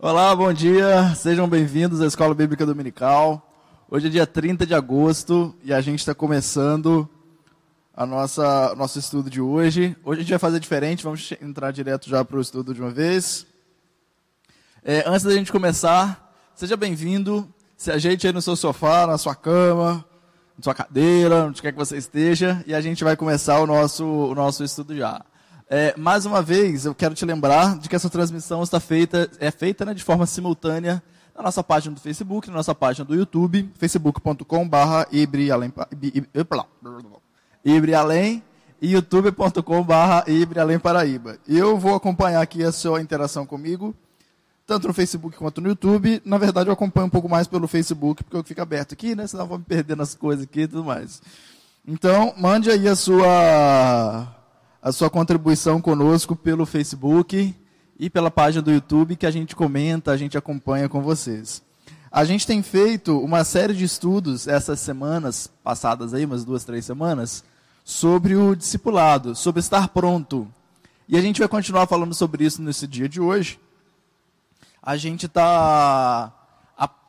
Olá, bom dia, sejam bem-vindos à Escola Bíblica Dominical. Hoje é dia 30 de agosto e a gente está começando a nossa nosso estudo de hoje. Hoje a gente vai fazer diferente, vamos entrar direto já para o estudo de uma vez. É, antes da gente começar, seja bem-vindo, se ajeite aí no seu sofá, na sua cama, na sua cadeira, onde quer que você esteja, e a gente vai começar o nosso, o nosso estudo já. É, mais uma vez, eu quero te lembrar de que essa transmissão está feita, é feita né, de forma simultânea na nossa página do Facebook, na nossa página do YouTube, facebook.com.br ibrialém e youtube.com.br ibrialém paraíba. Eu vou acompanhar aqui a sua interação comigo, tanto no Facebook quanto no YouTube. Na verdade, eu acompanho um pouco mais pelo Facebook, porque eu fico aberto aqui, né? Senão eu vou me perder nas coisas aqui e tudo mais. Então, mande aí a sua a sua contribuição conosco pelo Facebook e pela página do YouTube que a gente comenta, a gente acompanha com vocês. A gente tem feito uma série de estudos essas semanas passadas aí, umas duas, três semanas, sobre o discipulado, sobre estar pronto. E a gente vai continuar falando sobre isso nesse dia de hoje. A gente está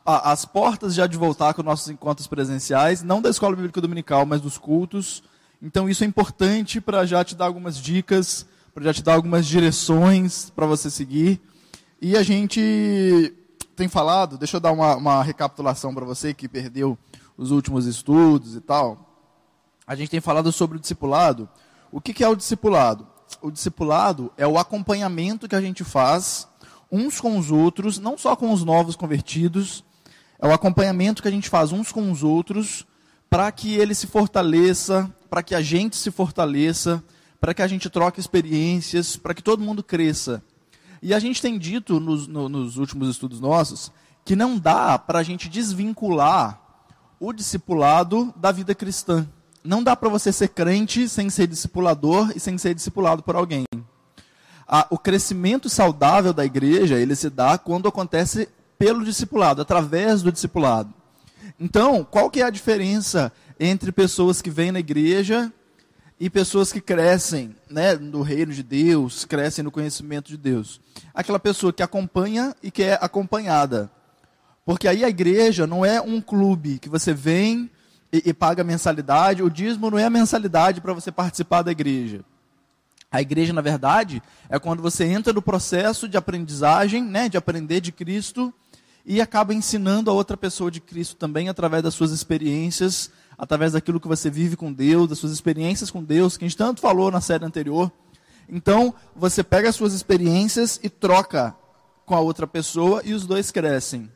às portas já de voltar com nossos encontros presenciais, não da Escola Bíblica Dominical, mas dos cultos. Então isso é importante para já te dar algumas dicas, para já te dar algumas direções para você seguir. E a gente tem falado, deixa eu dar uma, uma recapitulação para você que perdeu os últimos estudos e tal. A gente tem falado sobre o discipulado. O que, que é o discipulado? O discipulado é o acompanhamento que a gente faz uns com os outros, não só com os novos convertidos, é o acompanhamento que a gente faz uns com os outros para que ele se fortaleça, para que a gente se fortaleça, para que a gente troque experiências, para que todo mundo cresça. E a gente tem dito nos, no, nos últimos estudos nossos que não dá para a gente desvincular o discipulado da vida cristã. Não dá para você ser crente sem ser discipulador e sem ser discipulado por alguém. o crescimento saudável da igreja ele se dá quando acontece pelo discipulado, através do discipulado. Então, qual que é a diferença entre pessoas que vêm na igreja e pessoas que crescem né, no reino de Deus, crescem no conhecimento de Deus? Aquela pessoa que acompanha e que é acompanhada. Porque aí a igreja não é um clube que você vem e, e paga mensalidade. O dízimo não é a mensalidade para você participar da igreja. A igreja, na verdade, é quando você entra no processo de aprendizagem, né, de aprender de Cristo e acaba ensinando a outra pessoa de Cristo também através das suas experiências, através daquilo que você vive com Deus, das suas experiências com Deus, que a gente tanto falou na série anterior. Então, você pega as suas experiências e troca com a outra pessoa e os dois crescem.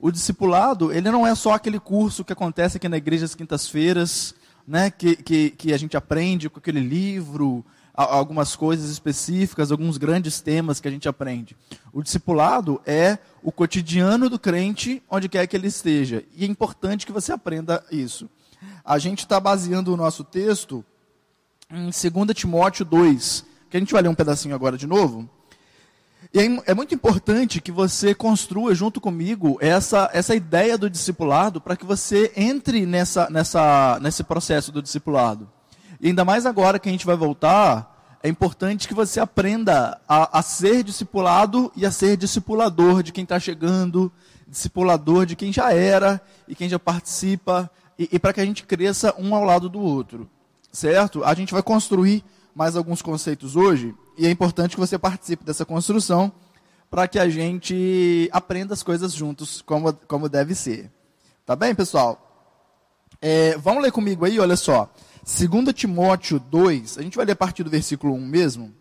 O discipulado, ele não é só aquele curso que acontece aqui na igreja às quintas-feiras, né, que, que, que a gente aprende com aquele livro, algumas coisas específicas, alguns grandes temas que a gente aprende. O discipulado é o cotidiano do crente, onde quer que ele esteja. E é importante que você aprenda isso. A gente está baseando o nosso texto em 2 Timóteo 2, que a gente vai ler um pedacinho agora de novo. E é, muito importante que você construa junto comigo essa, essa ideia do discipulado para que você entre nessa, nessa, nesse processo do discipulado. E ainda mais agora que a gente vai voltar, é importante que você aprenda a, a ser discipulado e a ser discipulador de quem está chegando, discipulador de quem já era e quem já participa, e, e para que a gente cresça um ao lado do outro. Certo? A gente vai construir mais alguns conceitos hoje, e é importante que você participe dessa construção para que a gente aprenda as coisas juntos, como, como deve ser. Tá bem, pessoal? É, vamos ler comigo aí, olha só. 2 Timóteo 2, a gente vai ler a partir do versículo 1 mesmo.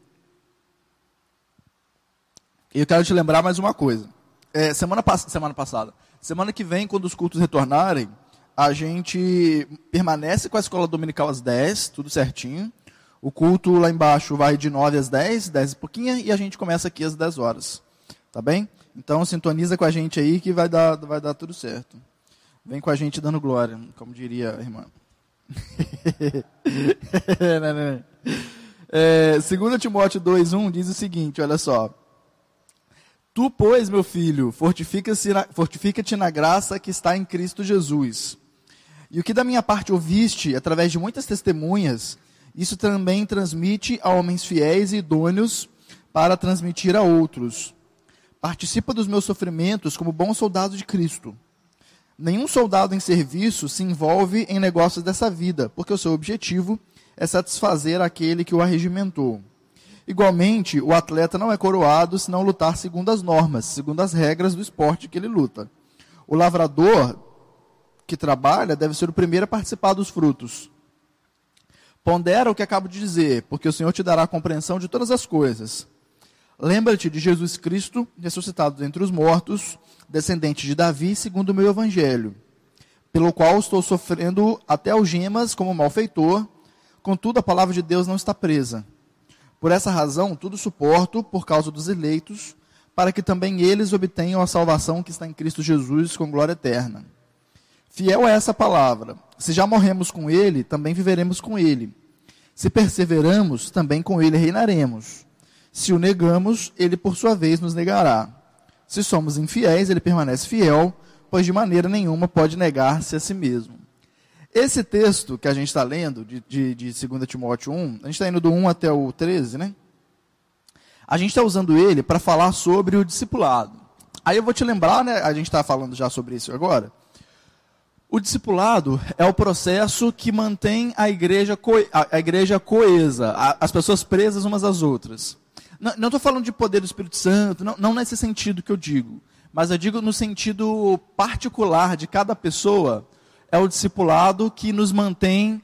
E eu quero te lembrar mais uma coisa. É, semana, semana passada, semana que vem, quando os cultos retornarem, a gente permanece com a escola dominical às 10, tudo certinho. O culto lá embaixo vai de 9 às 10, 10 e pouquinho, e a gente começa aqui às 10 horas. Tá bem? Então sintoniza com a gente aí que vai dar, vai dar tudo certo. Vem com a gente dando glória, como diria a irmã. é, 2 Timóteo 2,1 diz o seguinte: olha só. Tu, pois, meu filho, fortifica-te na, fortifica na graça que está em Cristo Jesus. E o que da minha parte ouviste, através de muitas testemunhas, isso também transmite a homens fiéis e idôneos para transmitir a outros. participa dos meus sofrimentos como bom soldado de Cristo. Nenhum soldado em serviço se envolve em negócios dessa vida, porque o seu objetivo é satisfazer aquele que o arregimentou. Igualmente, o atleta não é coroado se não lutar segundo as normas, segundo as regras do esporte que ele luta. O lavrador que trabalha deve ser o primeiro a participar dos frutos. Pondera o que acabo de dizer, porque o Senhor te dará a compreensão de todas as coisas. Lembra-te de Jesus Cristo, ressuscitado dentre os mortos, descendente de Davi, segundo o meu evangelho, pelo qual estou sofrendo até algemas como malfeitor, contudo a palavra de Deus não está presa. Por essa razão, tudo suporto por causa dos eleitos, para que também eles obtenham a salvação que está em Cristo Jesus com glória eterna. Fiel é essa palavra. Se já morremos com ele, também viveremos com ele. Se perseveramos, também com ele reinaremos. Se o negamos, ele por sua vez nos negará. Se somos infiéis, ele permanece fiel, pois de maneira nenhuma pode negar-se a si mesmo. Esse texto que a gente está lendo, de, de, de 2 Timóteo 1, a gente está indo do 1 até o 13, né? A gente está usando ele para falar sobre o discipulado. Aí eu vou te lembrar, né? A gente está falando já sobre isso agora. O discipulado é o processo que mantém a igreja, co a, igreja coesa, a, as pessoas presas umas às outras. Não estou falando de poder do Espírito Santo, não, não nesse sentido que eu digo, mas eu digo no sentido particular de cada pessoa é o discipulado que nos mantém,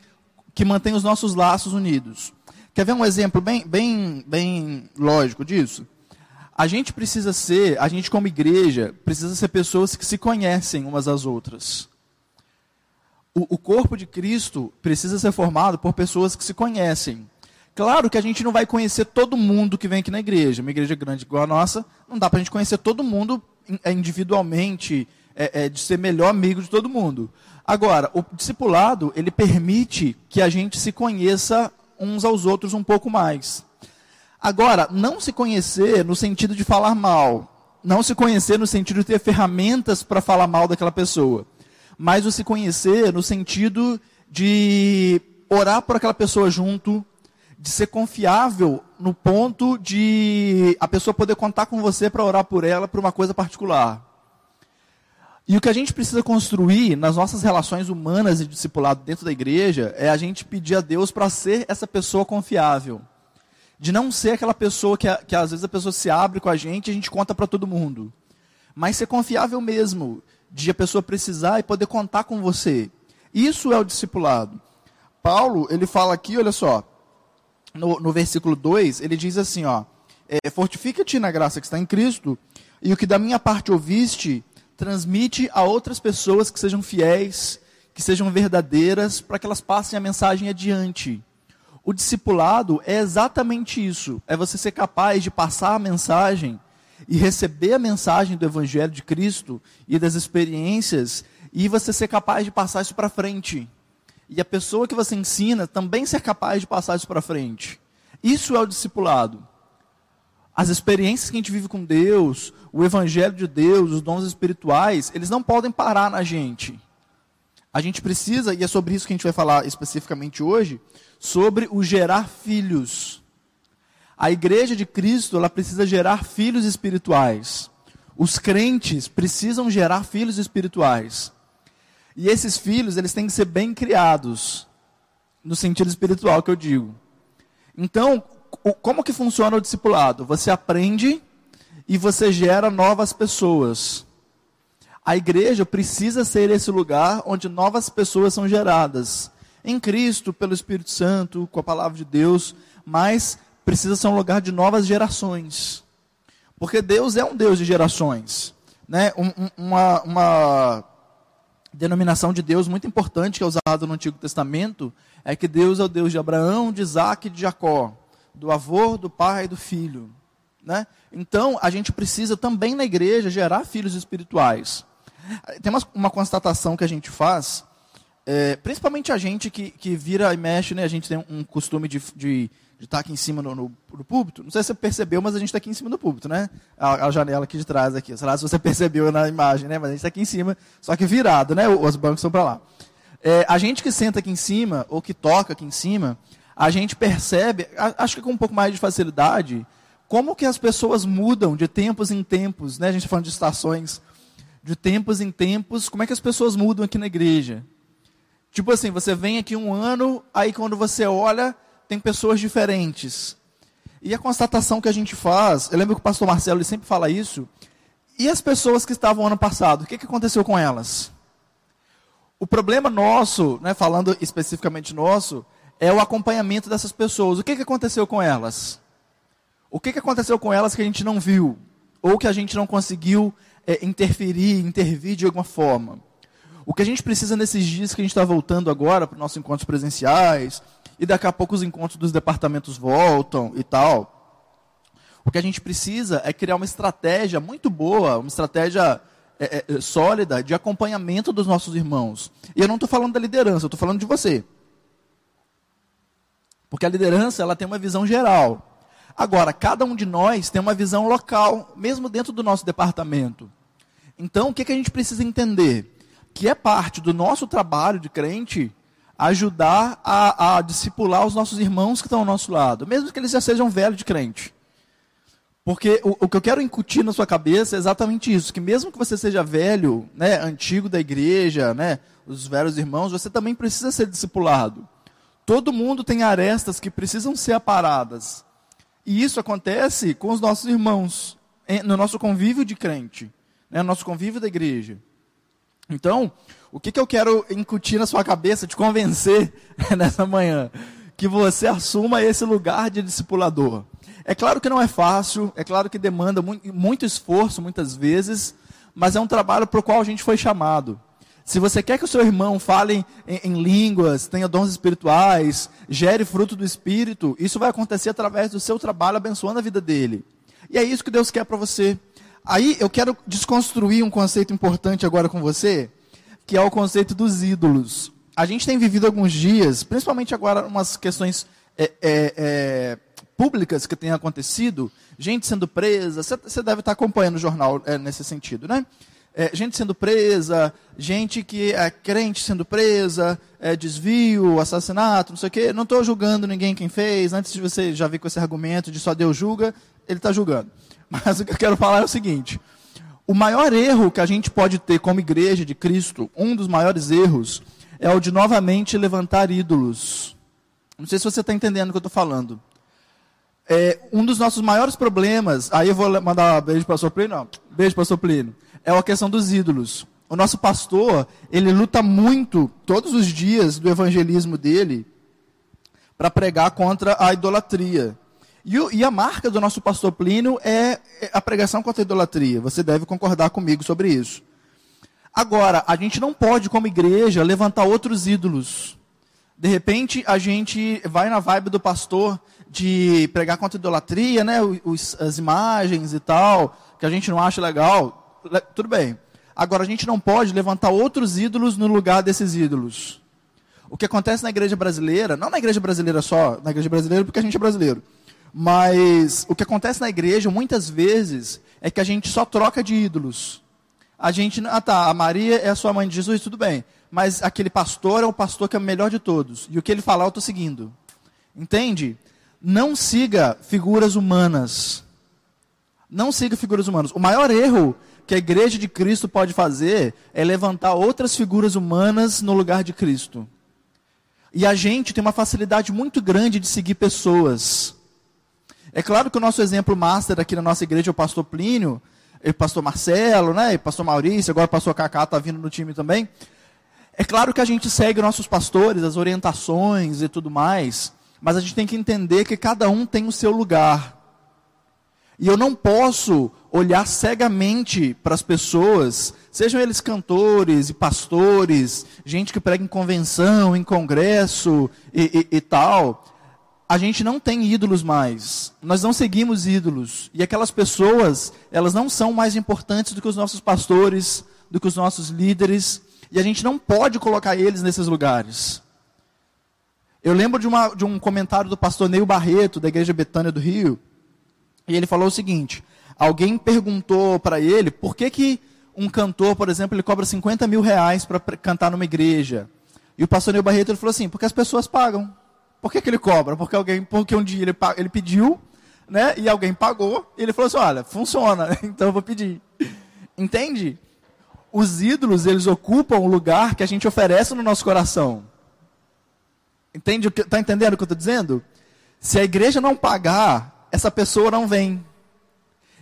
que mantém os nossos laços unidos. Quer ver um exemplo bem, bem, bem lógico disso? A gente precisa ser, a gente como igreja, precisa ser pessoas que se conhecem umas às outras. O, o corpo de Cristo precisa ser formado por pessoas que se conhecem. Claro que a gente não vai conhecer todo mundo que vem aqui na igreja. Uma igreja grande igual a nossa, não dá para a gente conhecer todo mundo é, individualmente, é, é, de ser melhor amigo de todo mundo. Agora, o discipulado, ele permite que a gente se conheça uns aos outros um pouco mais. Agora, não se conhecer no sentido de falar mal, não se conhecer no sentido de ter ferramentas para falar mal daquela pessoa, mas o se conhecer no sentido de orar por aquela pessoa junto, de ser confiável no ponto de a pessoa poder contar com você para orar por ela por uma coisa particular. E o que a gente precisa construir nas nossas relações humanas e discipulado dentro da igreja é a gente pedir a Deus para ser essa pessoa confiável. De não ser aquela pessoa que, que às vezes a pessoa se abre com a gente e a gente conta para todo mundo. Mas ser confiável mesmo, de a pessoa precisar e poder contar com você. Isso é o discipulado. Paulo, ele fala aqui, olha só, no, no versículo 2, ele diz assim, ó, é, fortifica-te na graça que está em Cristo, e o que da minha parte ouviste, transmite a outras pessoas que sejam fiéis, que sejam verdadeiras, para que elas passem a mensagem adiante. O discipulado é exatamente isso: é você ser capaz de passar a mensagem e receber a mensagem do Evangelho de Cristo e das experiências, e você ser capaz de passar isso para frente. E a pessoa que você ensina também ser capaz de passar isso para frente. Isso é o discipulado as experiências que a gente vive com Deus, o Evangelho de Deus, os dons espirituais, eles não podem parar na gente. A gente precisa, e é sobre isso que a gente vai falar especificamente hoje, sobre o gerar filhos. A igreja de Cristo, ela precisa gerar filhos espirituais. Os crentes precisam gerar filhos espirituais. E esses filhos, eles têm que ser bem criados, no sentido espiritual que eu digo. Então, como que funciona o discipulado? Você aprende e você gera novas pessoas. A igreja precisa ser esse lugar onde novas pessoas são geradas. Em Cristo, pelo Espírito Santo, com a palavra de Deus, mas precisa ser um lugar de novas gerações. Porque Deus é um Deus de gerações. Né? Um, uma, uma denominação de Deus muito importante que é usada no Antigo Testamento é que Deus é o Deus de Abraão, de Isaac e de Jacó do avô, do pai e do filho. Né? Então, a gente precisa também na igreja gerar filhos espirituais. Tem uma, uma constatação que a gente faz, é, principalmente a gente que, que vira e mexe, né? a gente tem um costume de, de, de estar aqui em cima no, no, no, púlpito. Não sei se você percebeu, mas a gente está aqui em cima do púlpito, né? A, a, janela aqui de trás, aqui. Sei lá se você percebeu na imagem, né? Mas a gente está aqui em cima, só que virado, né? Os bancos são para lá. É, a gente que senta aqui em cima, ou que toca aqui em cima, a gente percebe, acho que com um pouco mais de facilidade, como que as pessoas mudam de tempos em tempos, né? A gente está falando de estações, de tempos em tempos, como é que as pessoas mudam aqui na igreja? Tipo assim, você vem aqui um ano, aí quando você olha, tem pessoas diferentes. E a constatação que a gente faz, eu lembro que o pastor Marcelo sempre fala isso, e as pessoas que estavam ano passado, o que, que aconteceu com elas? O problema nosso, né, falando especificamente nosso, é o acompanhamento dessas pessoas. O que, que aconteceu com elas? O que, que aconteceu com elas que a gente não viu? Ou que a gente não conseguiu é, interferir, intervir de alguma forma? O que a gente precisa nesses dias que a gente está voltando agora para os nossos encontros presenciais, e daqui a pouco os encontros dos departamentos voltam e tal. O que a gente precisa é criar uma estratégia muito boa, uma estratégia é, é, sólida de acompanhamento dos nossos irmãos. E eu não estou falando da liderança, eu estou falando de você. Porque a liderança ela tem uma visão geral. Agora, cada um de nós tem uma visão local, mesmo dentro do nosso departamento. Então, o que, que a gente precisa entender? Que é parte do nosso trabalho de crente ajudar a, a discipular os nossos irmãos que estão ao nosso lado, mesmo que eles já sejam velhos de crente. Porque o, o, que eu quero incutir na sua cabeça é exatamente isso, que mesmo que você seja velho, né, antigo da igreja, né, os velhos irmãos, você também precisa ser discipulado. Todo mundo tem arestas que precisam ser aparadas. E isso acontece com os nossos irmãos, no nosso convívio de crente, né, no nosso convívio da igreja. Então, o que, que eu quero incutir na sua cabeça, te convencer nessa manhã? Que você assuma esse lugar de discipulador. É claro que não é fácil, é claro que demanda muito, esforço muitas vezes, mas é um trabalho para o qual a gente foi chamado. Se você quer que o seu irmão fale em, em, línguas, tenha dons espirituais, gere fruto do Espírito, isso vai acontecer através do seu trabalho abençoando a vida dele. E é isso que Deus quer para você. Aí eu quero desconstruir um conceito importante agora com você, que é o conceito dos ídolos. A gente tem vivido alguns dias, principalmente agora, umas questões é, é, é, públicas que têm acontecido, gente sendo presa, você deve estar acompanhando o jornal é, nesse sentido, né? é, gente sendo presa, gente que é crente sendo presa, é, desvio, assassinato, não sei o quê. Não estou julgando ninguém quem fez. Antes de você já vir com esse argumento de só Deus julga, ele está julgando. Mas o que eu quero falar é o seguinte: o maior erro que a gente pode ter como igreja de Cristo, um dos maiores erros, é o de novamente levantar ídolos. Não sei se você está entendendo o que eu estou falando. É, um dos nossos maiores problemas, aí eu vou mandar um beijo para o pastor Plínio, beijo para o Plínio é a questão dos ídolos. O nosso pastor, ele luta muito, todos os dias do evangelismo dele, para pregar contra a idolatria. E, e, a marca do nosso pastor Plínio é, é a pregação contra a idolatria. Você deve concordar comigo sobre isso. Agora, a gente não pode, como igreja, levantar outros ídolos. De repente, a gente vai na vibe do pastor de pregar contra a idolatria, né? Os, as imagens e tal, que a gente não acha legal tudo bem. Agora, a gente não pode levantar outros ídolos no lugar desses ídolos. O que acontece na igreja brasileira, não na igreja brasileira só, na igreja brasileira porque a gente é brasileiro, mas o que acontece na igreja muitas vezes é que a gente só troca de ídolos. A gente, ah tá, a Maria é a sua mãe de Jesus, tudo bem, mas aquele pastor é o pastor que é o melhor de todos, e o que ele falar eu estou seguindo. Entende? Não siga figuras humanas. Não siga figuras humanas. O maior erro que a igreja de Cristo pode fazer é levantar outras figuras humanas no lugar de Cristo. E a gente tem uma facilidade muito grande de seguir pessoas. É claro que o nosso exemplo master aqui na nossa igreja é o pastor Plínio, e o pastor Marcelo, né, e o pastor Maurício, agora o pastor Cacá está vindo no time também. É claro que a gente segue nossos pastores, as orientações e tudo mais, mas a gente tem que entender que cada um tem o seu lugar. E eu não posso olhar cegamente para as pessoas, sejam eles cantores e pastores, gente que prega em convenção, em congresso e, e, e tal. A gente não tem ídolos mais. Nós não seguimos ídolos. E aquelas pessoas, elas não são mais importantes do que os nossos pastores, do que os nossos líderes. E a gente não pode colocar eles nesses lugares. Eu lembro de, uma, de um comentário do pastor Neil Barreto, da Igreja Betânia do Rio, e ele falou o seguinte: alguém perguntou para ele por que, que um cantor, por exemplo, ele cobra 50 mil reais para cantar numa igreja. E o pastor Neil Barreto ele falou assim: porque as pessoas pagam. Por que, que ele cobra? Porque alguém, porque um dia ele, ele pediu, né? E alguém pagou, e ele falou assim: olha, funciona, então eu vou pedir. Entende? Os ídolos, eles ocupam o lugar que a gente oferece no nosso coração. Entende? Está entendendo o que eu estou dizendo? Se a igreja não pagar, essa pessoa não vem.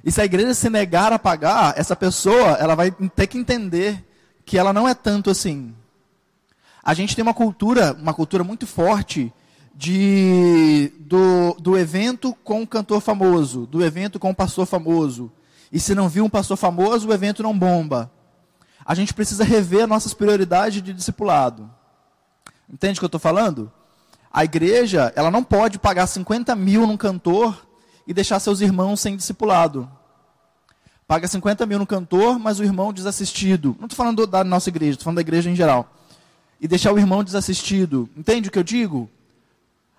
E se a igreja se negar a pagar, essa pessoa ela vai ter que entender que ela não é tanto assim. A gente tem uma cultura, uma cultura muito forte de do, do evento com um cantor famoso, do evento com um pastor famoso. E se não viu um pastor famoso, o evento não bomba. A gente precisa rever nossas prioridades de discipulado. Entende o que eu estou falando? A igreja, ela não pode pagar 50 mil num cantor e deixar seus irmãos sem discipulado. Paga 50 mil no cantor, mas o irmão desassistido. Não estou falando da nossa igreja, estou falando da igreja em geral. E deixar o irmão desassistido. Entende o que eu digo?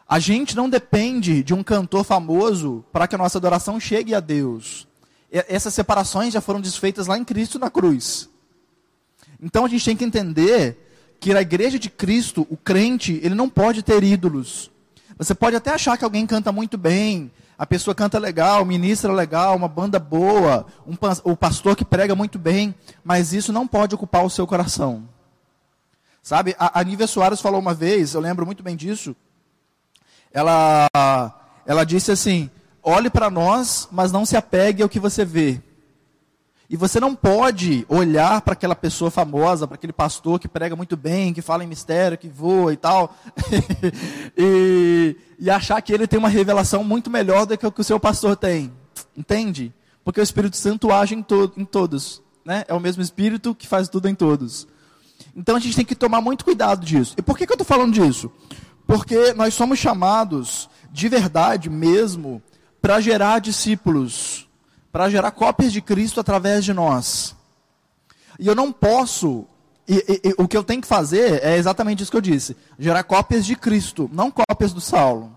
A gente não depende de um cantor famoso para que a nossa adoração chegue a Deus. Essas separações já foram desfeitas lá em Cristo na cruz. Então a gente tem que entender que na igreja de Cristo, o crente, ele não pode ter ídolos. Você pode até achar que alguém canta muito bem, a pessoa canta legal, ministra legal, uma banda boa, um, o pastor que prega muito bem, mas isso não pode ocupar o seu coração. Sabe, a, a Nívia Soares falou uma vez, eu lembro muito bem disso, ela, ela disse assim: olhe para nós, mas não se apegue ao que você vê. E você não pode olhar para aquela pessoa famosa, para aquele pastor que prega muito bem, que fala em mistério, que voa e tal, e, e, achar que ele tem uma revelação muito melhor do que o que o seu pastor tem. Entende? Porque o Espírito Santo age em, to em todos. Né? É o mesmo Espírito que faz tudo em todos. Então a gente tem que tomar muito cuidado disso. E por que, que eu estou falando disso? Porque nós somos chamados, de verdade mesmo, para gerar discípulos, para gerar cópias de Cristo através de nós. E eu não posso, e, e, e, o que eu tenho que fazer é exatamente isso que eu disse: gerar cópias de Cristo, não cópias do Saulo.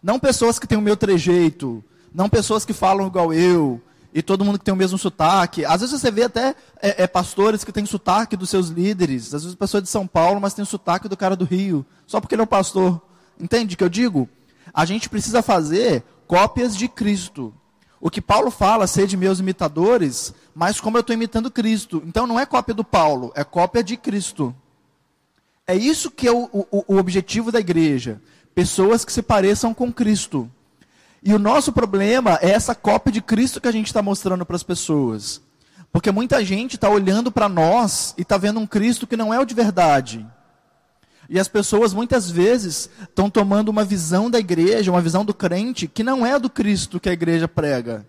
Não pessoas que têm o meu trejeito, não pessoas que falam igual eu, e todo mundo que tem o mesmo sotaque. Às vezes você vê até é, é, pastores que têm sotaque dos seus líderes. Às vezes pessoa de São Paulo, mas tem o sotaque do cara do Rio. Só porque ele é um pastor. Entende o que eu digo? A gente precisa fazer cópias de Cristo. O que Paulo fala, ser de meus imitadores, mas como eu estou imitando Cristo. Então não é cópia do Paulo, é cópia de Cristo. É isso que é o, o, o objetivo da igreja. Pessoas que se pareçam com Cristo. E o nosso problema é essa cópia de Cristo que a gente está mostrando para as pessoas. Porque muita gente está olhando para nós e está vendo um Cristo que não é o de verdade. E as pessoas muitas vezes estão tomando uma visão da igreja, uma visão do crente, que não é do Cristo que a igreja prega.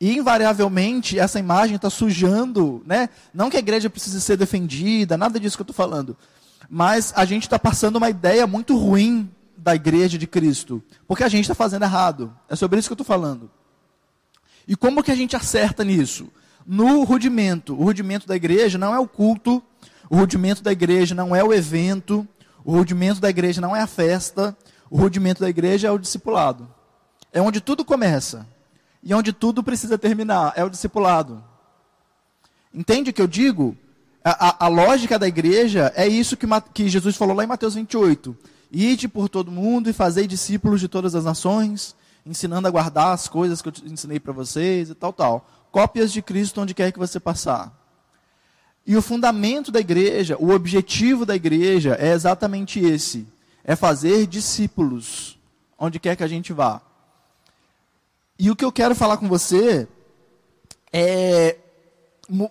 E invariavelmente essa imagem está sujando, né? Não que a igreja precise ser defendida, nada disso que eu estou falando. Mas a gente está passando uma ideia muito ruim da igreja de Cristo, porque a gente está fazendo errado. É sobre isso que eu estou falando. E como que a gente acerta nisso? No rudimento. O rudimento da igreja não é o culto, o rudimento da igreja não é o evento, o rudimento da igreja não é a festa, o rudimento da igreja é o discipulado. É onde tudo começa e onde tudo precisa terminar, é o discipulado. Entende o que eu digo? A, a, a lógica da igreja é isso que, que Jesus falou lá em Mateus 28. Ide por todo mundo e fazei discípulos de todas as nações, ensinando a guardar as coisas que eu ensinei para vocês e tal, tal. Cópias de Cristo onde quer que você passar. E o fundamento da igreja, o objetivo da igreja é exatamente esse: é fazer discípulos onde quer que a gente vá. E o que eu quero falar com você é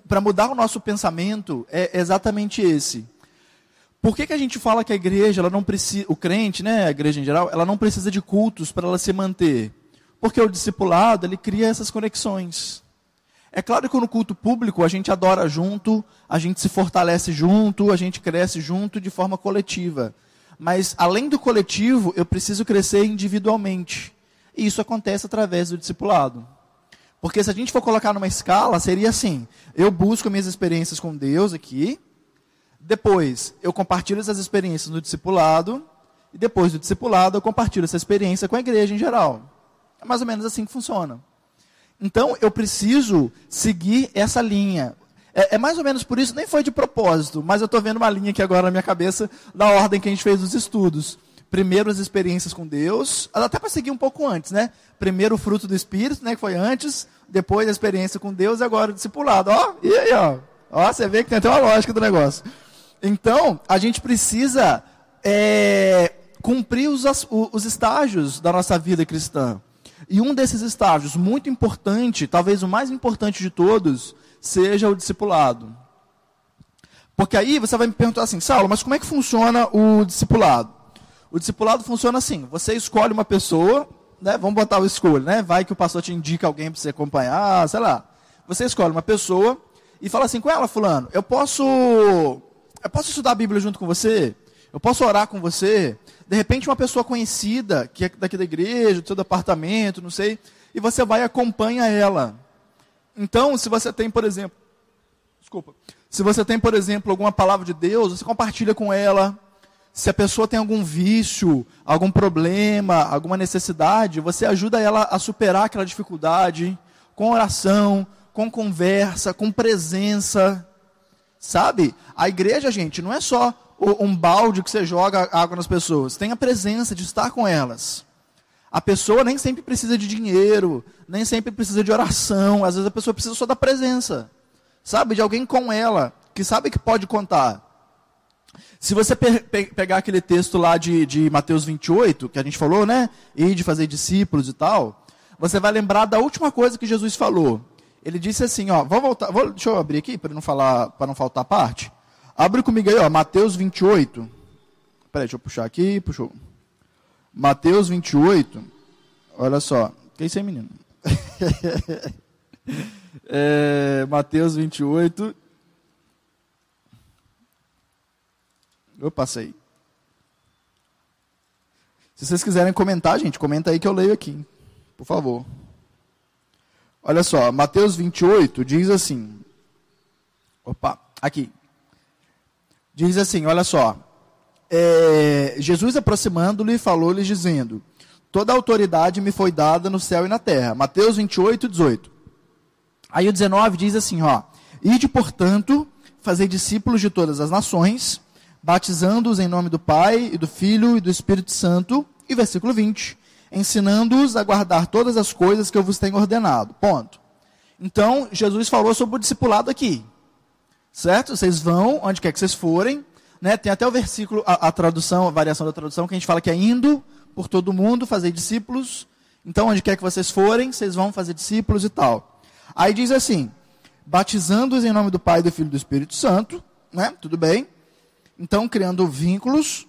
para mudar o nosso pensamento é exatamente esse. Por que, que a gente fala que a igreja, ela não precisa, o crente, né, a igreja em geral, ela não precisa de cultos para ela se manter? Porque o discipulado, ele cria essas conexões. É claro que no culto público a gente adora junto, a gente se fortalece junto, a gente cresce junto de forma coletiva. Mas além do coletivo, eu preciso crescer individualmente. E isso acontece através do discipulado. Porque se a gente for colocar numa escala, seria assim: eu busco minhas experiências com Deus aqui, depois, eu compartilho essas experiências no discipulado. E depois do discipulado, eu compartilho essa experiência com a igreja em geral. É mais ou menos assim que funciona. Então, eu preciso seguir essa linha. É, é, mais ou menos por isso, nem foi de propósito, mas eu estou vendo uma linha aqui agora na minha cabeça da ordem que a gente fez os estudos. primeiro as experiências com Deus, até para seguir um pouco antes, né? Primeiro o fruto do Espírito, né, que foi antes, depois a experiência com Deus e agora o discipulado. Ó, e aí, ó. Ó, você vê que tem até uma lógica do negócio. Então, a gente precisa é, cumprir os, os estágios da nossa vida cristã. E um desses estágios, muito importante, talvez o mais importante de todos, seja o discipulado. Porque aí você vai me perguntar assim, Saulo, mas como é que funciona o discipulado? O discipulado funciona assim: você escolhe uma pessoa, né? Vamos botar o escolho, né? Vai que o pastor te indica alguém para você acompanhar, sei lá. Você escolhe uma pessoa e fala assim com ela, fulano, eu posso, eu posso estudar a Bíblia junto com você? Eu posso orar com você? De repente uma pessoa conhecida, que é daqui da igreja, do seu departamento, não sei, e você vai e acompanha ela. Então, se você tem, por exemplo, desculpa, se você tem, por exemplo, alguma palavra de Deus, você compartilha com ela. Se a pessoa tem algum vício, algum problema, alguma necessidade, você ajuda ela a superar aquela dificuldade com oração, com conversa, com presença. Sabe? A igreja, gente, não é só um balde que você joga água nas pessoas. Tem a presença de estar com elas. A pessoa nem sempre precisa de dinheiro, nem sempre precisa de oração. Às vezes a pessoa precisa só da presença. Sabe? De alguém com ela, que sabe que pode contar. Se você pe pe pegar aquele texto lá de, de Mateus 28, que a gente falou, né? E de fazer discípulos e tal, você vai lembrar da última coisa que Jesus falou. Ele disse assim, ó, vou voltar, vou, deixa eu abrir aqui para não falar, para não faltar parte. Abre comigo aí, ó, Mateus 28. Peraí, deixa eu puxar aqui, puxou. Mateus 28. Olha só. Que isso aí, menino? é, Mateus 28. Eu passei. Se vocês quiserem comentar, gente, comenta aí que eu leio aqui. Por favor. Olha só, Mateus 28 diz assim. Opa, aqui. Diz assim, olha só. É, Jesus aproximando-lhe falou-lhe dizendo: Toda autoridade me foi dada no céu e na terra. Mateus 28, 18. Aí o 19 diz assim, ó: Ide, portanto, fazer discípulos de todas as nações, batizando-os em nome do Pai e do Filho e do Espírito Santo. E versículo 20: ensinando-os a guardar todas as coisas que eu vos tenho ordenado. Ponto. Então, Jesus falou sobre o discipulado aqui. Certo? Vocês vão, onde quer que vocês forem. Né? Tem até o versículo, a, a tradução, a variação da tradução, que a gente fala que é indo por todo mundo, fazer discípulos. Então, onde quer que vocês forem, vocês vão fazer discípulos e tal. Aí diz assim: batizando-os em nome do Pai, do Filho e do Espírito Santo, né? Tudo bem? Então, criando vínculos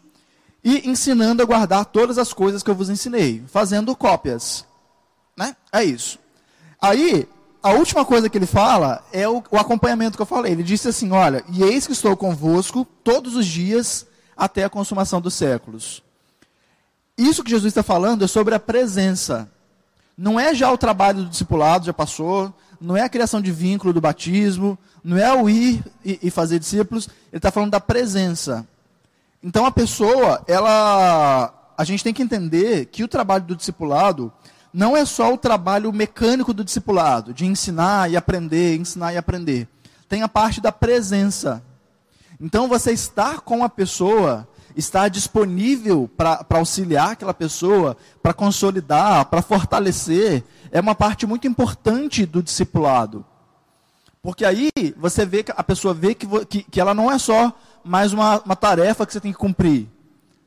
e ensinando a guardar todas as coisas que eu vos ensinei, fazendo cópias. Né? É isso. Aí, a última coisa que ele fala é o, o, acompanhamento que eu falei. Ele disse assim: Olha, e eis que estou convosco todos os dias até a consumação dos séculos. Isso que Jesus está falando é sobre a presença. Não é já o trabalho do discipulado, já passou. Não é a criação de vínculo do batismo. Não é o ir e, e fazer discípulos. Ele está falando da presença. Então a pessoa, ela. A gente tem que entender que o trabalho do discipulado não é só o trabalho mecânico do discipulado, de ensinar e aprender, ensinar e aprender. Tem a parte da presença. Então você estar com a pessoa, estar disponível para auxiliar aquela pessoa, para consolidar, para fortalecer, é uma parte muito importante do discipulado. Porque aí você vê que a pessoa vê que, que, que ela não é só mais uma, uma tarefa que você tem que cumprir.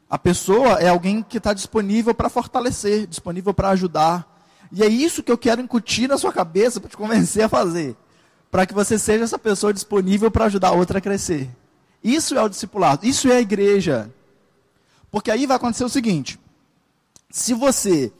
A pessoa é alguém que está disponível para fortalecer, disponível para ajudar. E é isso que eu quero incutir na sua cabeça para te convencer a fazer. Para que você seja essa pessoa disponível para ajudar a outra a crescer. Isso é o discipulado, isso é a igreja. Porque aí vai acontecer o seguinte: se você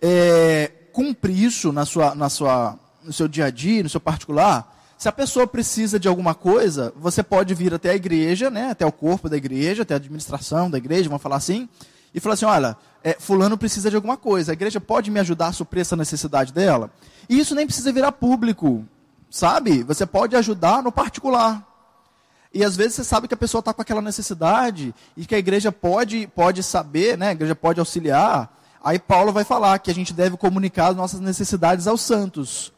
é, cumprir isso na sua, na sua, no seu dia a dia, no seu particular, se a pessoa precisa de alguma coisa, você pode vir até a igreja, né, até o corpo da igreja, até a administração da igreja, vamos falar assim, e falar assim: olha, é, fulano precisa de alguma coisa, a igreja pode me ajudar a suprir essa necessidade dela? E isso nem precisa virar público, sabe? Você pode ajudar no particular. E às vezes você sabe que a pessoa está com aquela necessidade e que a igreja pode, pode saber, né? a igreja pode auxiliar. Aí Paulo vai falar que a gente deve comunicar as nossas necessidades aos santos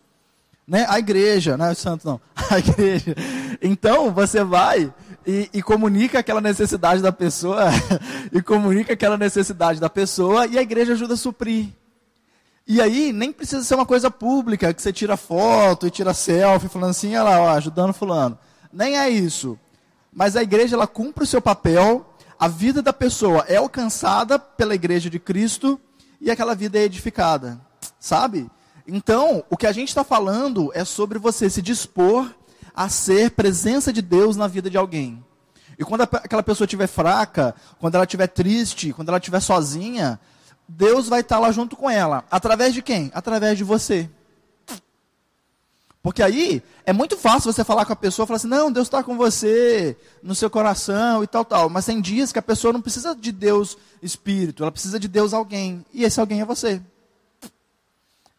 né? A igreja, não é o santo não, a igreja. Então você vai e, e, comunica aquela necessidade da pessoa, e comunica aquela necessidade da pessoa, e a igreja ajuda a suprir. E aí, nem precisa ser uma coisa pública, que você tira foto e tira selfie, falando assim, olha lá, ó, ajudando fulano. Nem é isso. Mas a igreja, ela cumpre o seu papel, a vida da pessoa é alcançada pela igreja de Cristo, e aquela vida é edificada. Sabe? Então, o que a gente está falando é sobre você se dispor a ser presença de Deus na vida de alguém. E quando aquela pessoa estiver fraca, quando ela estiver triste, quando ela estiver sozinha, Deus vai estar lá junto com ela. Através de quem? Através de você. Porque aí é muito fácil você falar com a pessoa, falar assim, não, Deus está com você, no seu coração e tal, tal. Mas tem dias que a pessoa não precisa de Deus Espírito, ela precisa de Deus alguém. E esse alguém é você.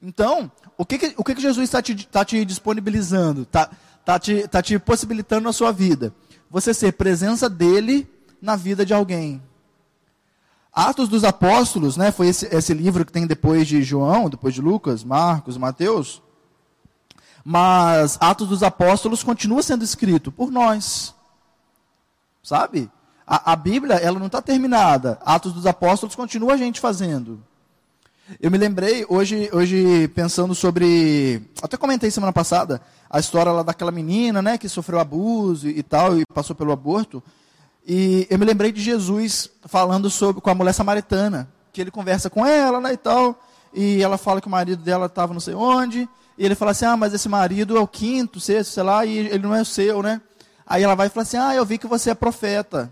Então, o que, que o que, que Jesus está te, tá te disponibilizando? Está tá te, tá te possibilitando na sua vida? Você ser presença dele na vida de alguém. Atos dos Apóstolos, né, foi esse, esse livro que tem depois de João, depois de Lucas, Marcos, Mateus. Mas Atos dos Apóstolos continua sendo escrito por nós. Sabe? A, a Bíblia, ela não está terminada. Atos dos Apóstolos continua a gente fazendo. Eu me lembrei hoje, hoje pensando sobre, até comentei semana passada, a história lá daquela menina, né, que sofreu abuso e tal e passou pelo aborto. E eu me lembrei de Jesus falando sobre com a mulher samaritana, que ele conversa com ela, né, e tal, e ela fala que o marido dela estava não sei onde, e ele fala assim: "Ah, mas esse marido é o quinto, sexto, sei lá, e ele não é o seu, né?" Aí ela vai e fala assim: "Ah, eu vi que você é profeta."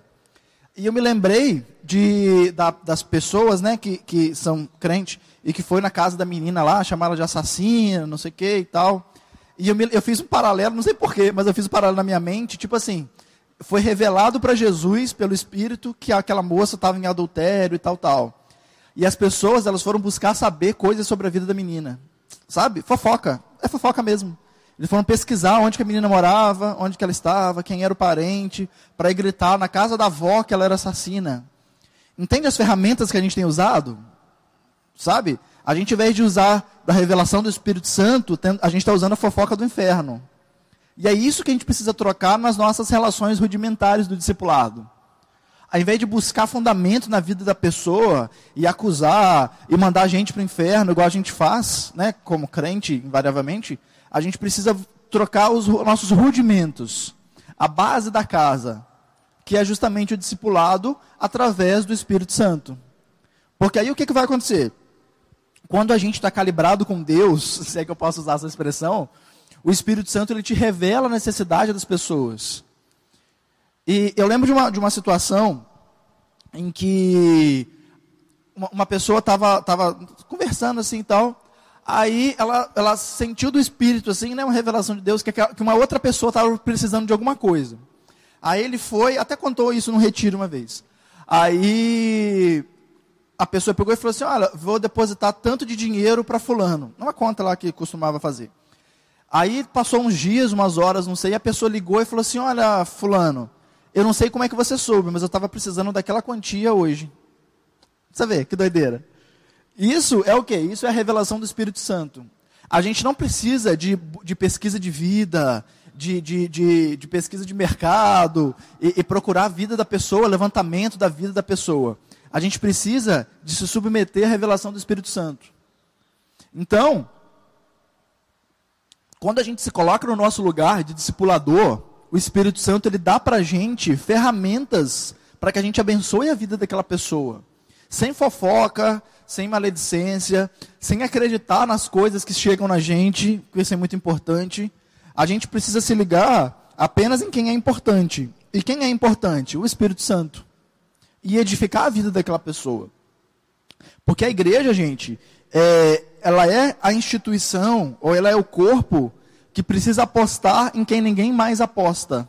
E eu me lembrei de, da, das pessoas, né, que, que são crentes e que foi na casa da menina lá, chamaram de assassina, não sei o que e tal. E eu, me, eu fiz um paralelo, não sei porquê, mas eu fiz um paralelo na minha mente, tipo assim, foi revelado para Jesus pelo Espírito que aquela moça estava em adultério e tal, tal. E as pessoas, elas foram buscar saber coisas sobre a vida da menina. Sabe? Fofoca. É fofoca mesmo. Eles foram pesquisar onde que a menina morava, onde que ela estava, quem era o parente, para ir gritar na casa da avó que ela era assassina. Entende as ferramentas que a gente tem usado? Sabe? A gente, ao invés de usar da revelação do Espírito Santo, a gente está usando a fofoca do inferno. E é isso que a gente precisa trocar nas nossas relações rudimentares do discipulado. Ao invés de buscar fundamento na vida da pessoa e acusar e mandar a gente para o inferno, igual a gente faz, né, como crente, invariavelmente, a gente precisa trocar os nossos rudimentos, a base da casa, que é justamente o discipulado através do Espírito Santo. Porque aí o que, que vai acontecer? Quando a gente está calibrado com Deus, se é que eu posso usar essa expressão, o Espírito Santo ele te revela a necessidade das pessoas. E eu lembro de uma, de uma situação em que uma, uma pessoa estava tava conversando assim e tal, aí ela, ela sentiu do Espírito, assim, né, uma revelação de Deus, que, que uma outra pessoa estava precisando de alguma coisa. Aí ele foi, até contou isso no retiro uma vez. Aí a pessoa pegou e falou assim: Olha, vou depositar tanto de dinheiro para Fulano. Uma conta lá que costumava fazer. Aí passou uns dias, umas horas, não sei, e a pessoa ligou e falou assim: Olha, Fulano, eu não sei como é que você soube, mas eu estava precisando daquela quantia hoje. Você vê, que doideira. Isso é o que? Isso é a revelação do Espírito Santo. A gente não precisa de, de pesquisa de vida, de, de, de, de pesquisa de mercado, e, e procurar a vida da pessoa, levantamento da vida da pessoa. A gente precisa de se submeter à revelação do Espírito Santo. Então, quando a gente se coloca no nosso lugar de discipulador, o Espírito Santo ele dá para a gente ferramentas para que a gente abençoe a vida daquela pessoa. Sem fofoca, sem maledicência, sem acreditar nas coisas que chegam na gente, que isso é muito importante. A gente precisa se ligar apenas em quem é importante. E quem é importante? O Espírito Santo. E edificar a vida daquela pessoa. Porque a igreja, gente, é, ela é a instituição, ou ela é o corpo que precisa apostar em quem ninguém mais aposta.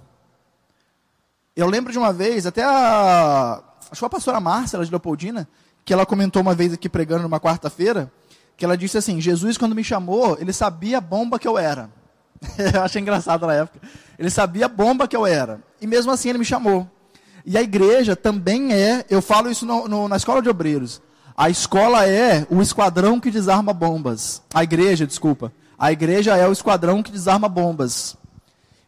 Eu lembro de uma vez, até a. Acho que a pastora Márcia, de Leopoldina, que ela comentou uma vez aqui pregando numa quarta-feira, que ela disse assim: Jesus, quando me chamou, ele sabia a bomba que eu era. eu achei engraçado na época. Ele sabia a bomba que eu era. E mesmo assim ele me chamou. E a igreja também é, eu falo isso no, no, na escola de obreiros. A escola é o esquadrão que desarma bombas. A igreja, desculpa. A igreja é o esquadrão que desarma bombas.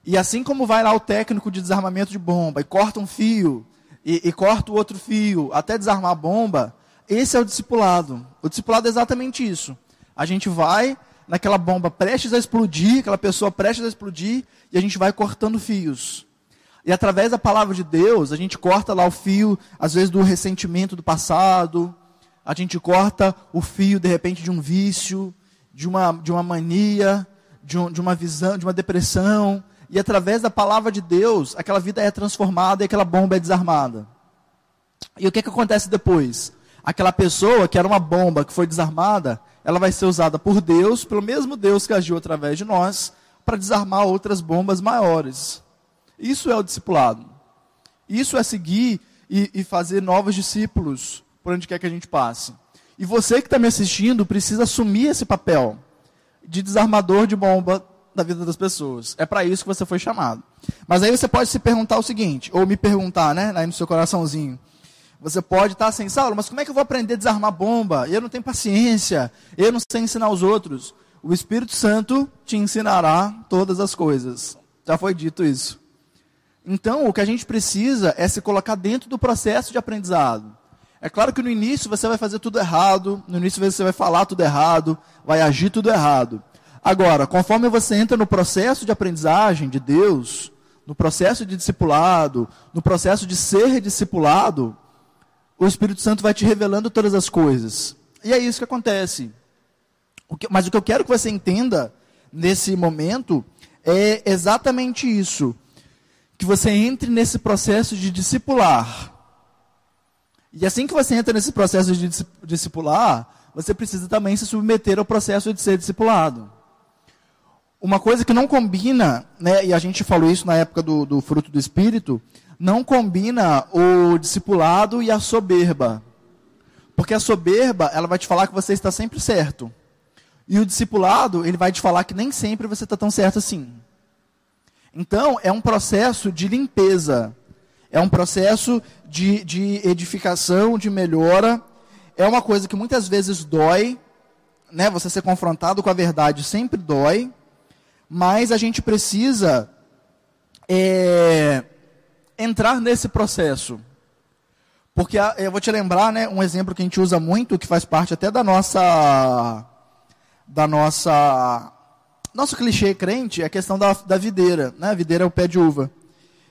E assim como vai lá o técnico de desarmamento de bomba e corta um fio, e, e corta o outro fio até desarmar a bomba, esse é o discipulado. O discipulado é exatamente isso. A gente vai naquela bomba prestes a explodir, aquela pessoa prestes a explodir, e a gente vai cortando fios. E através da palavra de Deus, a gente corta lá o fio, às vezes, do ressentimento do passado, a gente corta o fio, de repente, de um vício, de uma, de uma mania, de, um, de uma visão, de uma depressão, e através da palavra de Deus, aquela vida é transformada e aquela bomba é desarmada. E o que, que acontece depois? Aquela pessoa que era uma bomba que foi desarmada, ela vai ser usada por Deus, pelo mesmo Deus que agiu através de nós, para desarmar outras bombas maiores. Isso é o discipulado. Isso é seguir e, e fazer novos discípulos por onde quer que a gente passe. E você que está me assistindo precisa assumir esse papel de desarmador de bomba da vida das pessoas. É para isso que você foi chamado. Mas aí você pode se perguntar o seguinte, ou me perguntar, né, aí no seu coraçãozinho. Você pode estar assim, Saulo, mas como é que eu vou aprender a desarmar bomba? Eu não tenho paciência, eu não sei ensinar os outros. O Espírito Santo te ensinará todas as coisas. Já foi dito isso. Então, o que a gente precisa é se colocar dentro do processo de aprendizado. É claro que no início você vai fazer tudo errado, no início você vai falar tudo errado, vai agir tudo errado. Agora, conforme você entra no processo de aprendizagem de Deus, no processo de discipulado, no processo de ser discipulado, o Espírito Santo vai te revelando todas as coisas. E é isso que acontece. O que, mas o que eu quero que você entenda nesse momento é exatamente isso. Que você entre nesse processo de discipular. E assim que você entra nesse processo de discipular, você precisa também se submeter ao processo de ser discipulado. Uma coisa que não combina, né, e a gente falou isso na época do, do fruto do Espírito, não combina o discipulado e a soberba. Porque a soberba, ela vai te falar que você está sempre certo. E o discipulado, ele vai te falar que nem sempre você está tão certo assim. Então, é um processo de limpeza. É um processo de, de edificação, de melhora. É uma coisa que muitas vezes dói. Né? Você ser confrontado com a verdade sempre dói mas a gente precisa é, entrar nesse processo. Porque eu vou te lembrar, né, um exemplo que a gente usa muito, que faz parte até da nossa da nossa nosso clichê crente, é a questão da, da videira, né? A videira é o pé de uva.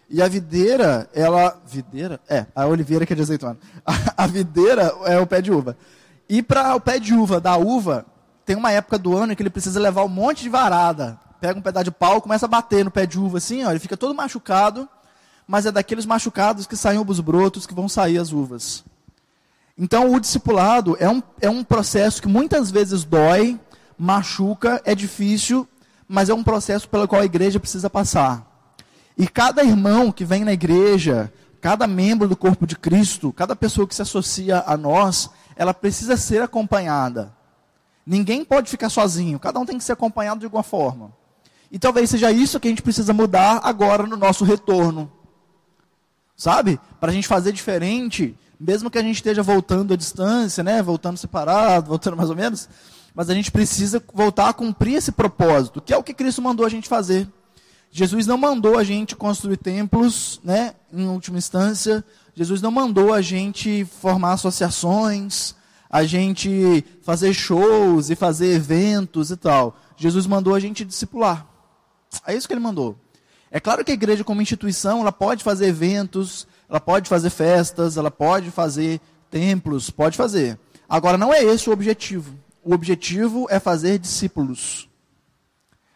E a videira, ela videira? É, a oliveira que é de azeitona. A, a videira é o pé de uva. E para o pé de uva da uva, tem uma época do ano que ele precisa levar um monte de varada pega um pedaço de pau, começa a bater no pé de uva assim, ó, ele fica todo machucado, mas é daqueles machucados que saem os brotos, que vão sair as uvas. Então, o discipulado é um, é um processo que muitas vezes dói, machuca, é difícil, mas é um processo pelo qual a igreja precisa passar. E cada irmão que vem na igreja, cada membro do corpo de Cristo, cada pessoa que se associa a nós, ela precisa ser acompanhada. Ninguém pode ficar sozinho, cada um tem que ser acompanhado de alguma forma. E talvez seja isso que a gente precisa mudar agora no nosso retorno. Sabe? Para a gente fazer diferente, mesmo que a gente esteja voltando à distância, né? voltando separado, voltando mais ou menos, mas a gente precisa voltar a cumprir esse propósito, que é o que Cristo mandou a gente fazer. Jesus não mandou a gente construir templos, né, em última instância. Jesus não mandou a gente formar associações, a gente fazer shows e fazer eventos e tal. Jesus mandou a gente discipular. É isso que ele mandou. É claro que a igreja, como instituição, ela pode fazer eventos, ela pode fazer festas, ela pode fazer templos, pode fazer. Agora, não é esse o objetivo. O objetivo é fazer discípulos.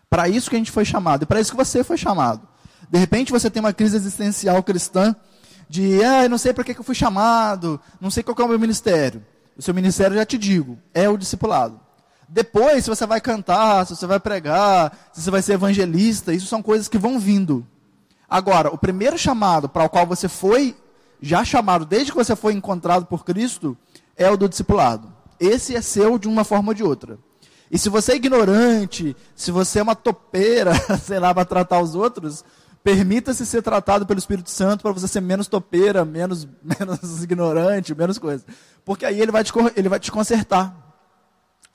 Para isso que a gente foi chamado, e para isso que você foi chamado. De repente você tem uma crise existencial cristã, de, ah, eu não sei para que eu fui chamado, não sei qual é o meu ministério. O seu ministério, já te digo, é o discipulado. Depois, se você vai cantar, se você vai pregar, se você vai ser evangelista, isso são coisas que vão vindo. Agora, o primeiro chamado para o qual você foi já chamado desde que você foi encontrado por Cristo é o do discipulado. Esse é seu de uma forma ou de outra. E se você é ignorante, se você é uma topeira, sei lá, para tratar os outros, permita-se ser tratado pelo Espírito Santo para você ser menos topeira, menos, menos ignorante, menos coisa. Porque aí ele vai te, ele vai te consertar.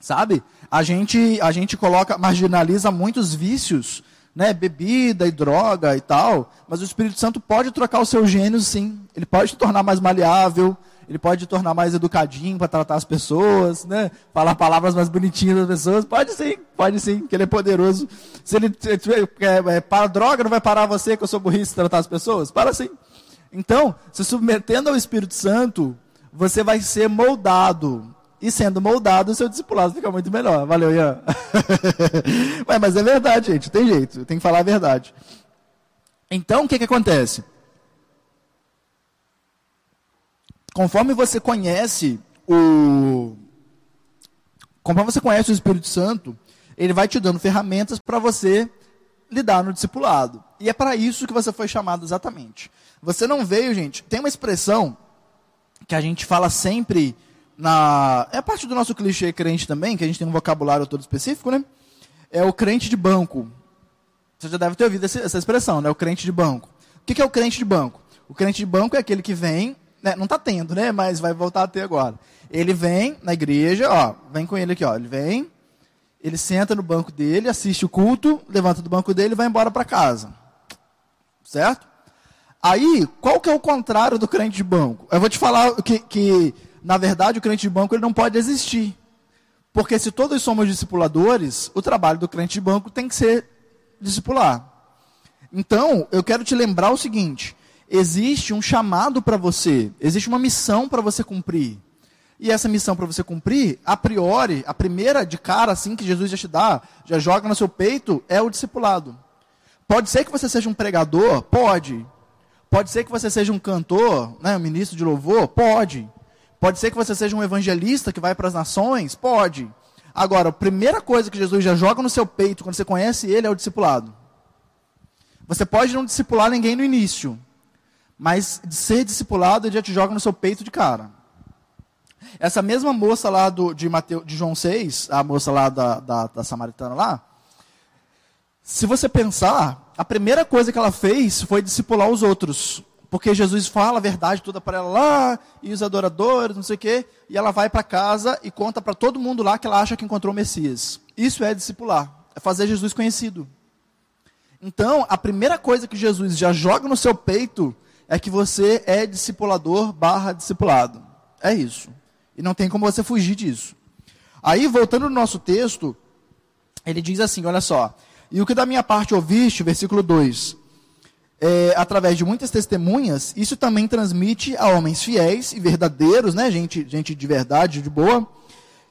Sabe? A gente, a gente coloca, marginaliza muitos vícios né, bebida e droga e tal, mas o Espírito Santo pode trocar o seu gênio sim. Ele pode te tornar mais maleável, ele pode te tornar mais educadinho para tratar as pessoas, né? Falar palavras mais bonitinhas das pessoas. Pode sim, pode sim, que ele é poderoso. Se ele é, é, para droga, não vai parar você que eu sou burrice tratar as pessoas? Para sim. Então, se submetendo ao Espírito Santo, você vai ser moldado. E sendo moldado, o seu discipulado fica muito melhor. Valeu, Ian. mas é verdade, gente. Tem jeito. Tem que falar a verdade. Então, o que, que acontece? Conforme você conhece o. Conforme você conhece o Espírito Santo, ele vai te dando ferramentas para você lidar no discipulado. E é para isso que você foi chamado exatamente. Você não veio, gente. Tem uma expressão que a gente fala sempre na. É parte do nosso clichê crente também, que a gente tem um vocabulário todo específico, né? É o crente de banco. Você já deve ter ouvido essa expressão, né? O crente de banco. O que é o crente de banco? O crente de banco é aquele que vem, né? não está tendo, né? Mas vai voltar a ter agora. Ele vem na igreja, ó, vem com ele aqui, ó. Ele vem, ele senta no banco dele, assiste o culto, levanta do banco dele e vai embora para casa. Certo? Aí, qual que é o contrário do crente de banco? Eu vou te falar que, que na verdade, o crente de banco ele não pode existir. Porque se todos somos discipuladores, o trabalho do crente de banco tem que ser discipular. Então, eu quero te lembrar o seguinte: existe um chamado para você, existe uma missão para você cumprir. E essa missão para você cumprir, a priori, a primeira de cara assim que Jesus já te dá, já joga no seu peito, é o discipulado. Pode ser que você seja um pregador? Pode. Pode ser que você seja um cantor, né, um ministro de louvor? Pode. Pode ser que você seja um evangelista que vai para as nações? Pode. Agora, a primeira coisa que Jesus já joga no seu peito quando você conhece ele é o discipulado. Você pode não discipular ninguém no início, mas ser discipulado ele já te joga no seu peito de cara. Essa mesma moça lá do, de, Mateus, de João 6, a moça lá da, da, da Samaritana lá, se você pensar, a primeira coisa que ela fez foi discipular os outros. Porque Jesus fala a verdade toda para ela lá, e os adoradores, não sei o quê, e ela vai para casa e conta para todo mundo lá que ela acha que encontrou o Messias. Isso é discipular, é fazer Jesus conhecido. Então, a primeira coisa que Jesus já joga no seu peito é que você é discipulador barra discipulado. É isso. E não tem como você fugir disso. Aí, voltando no nosso texto, ele diz assim: olha só. E o que da minha parte ouviste, versículo 2, é, através de muitas testemunhas, isso também transmite a homens fiéis e verdadeiros, né, gente, gente de verdade, de boa,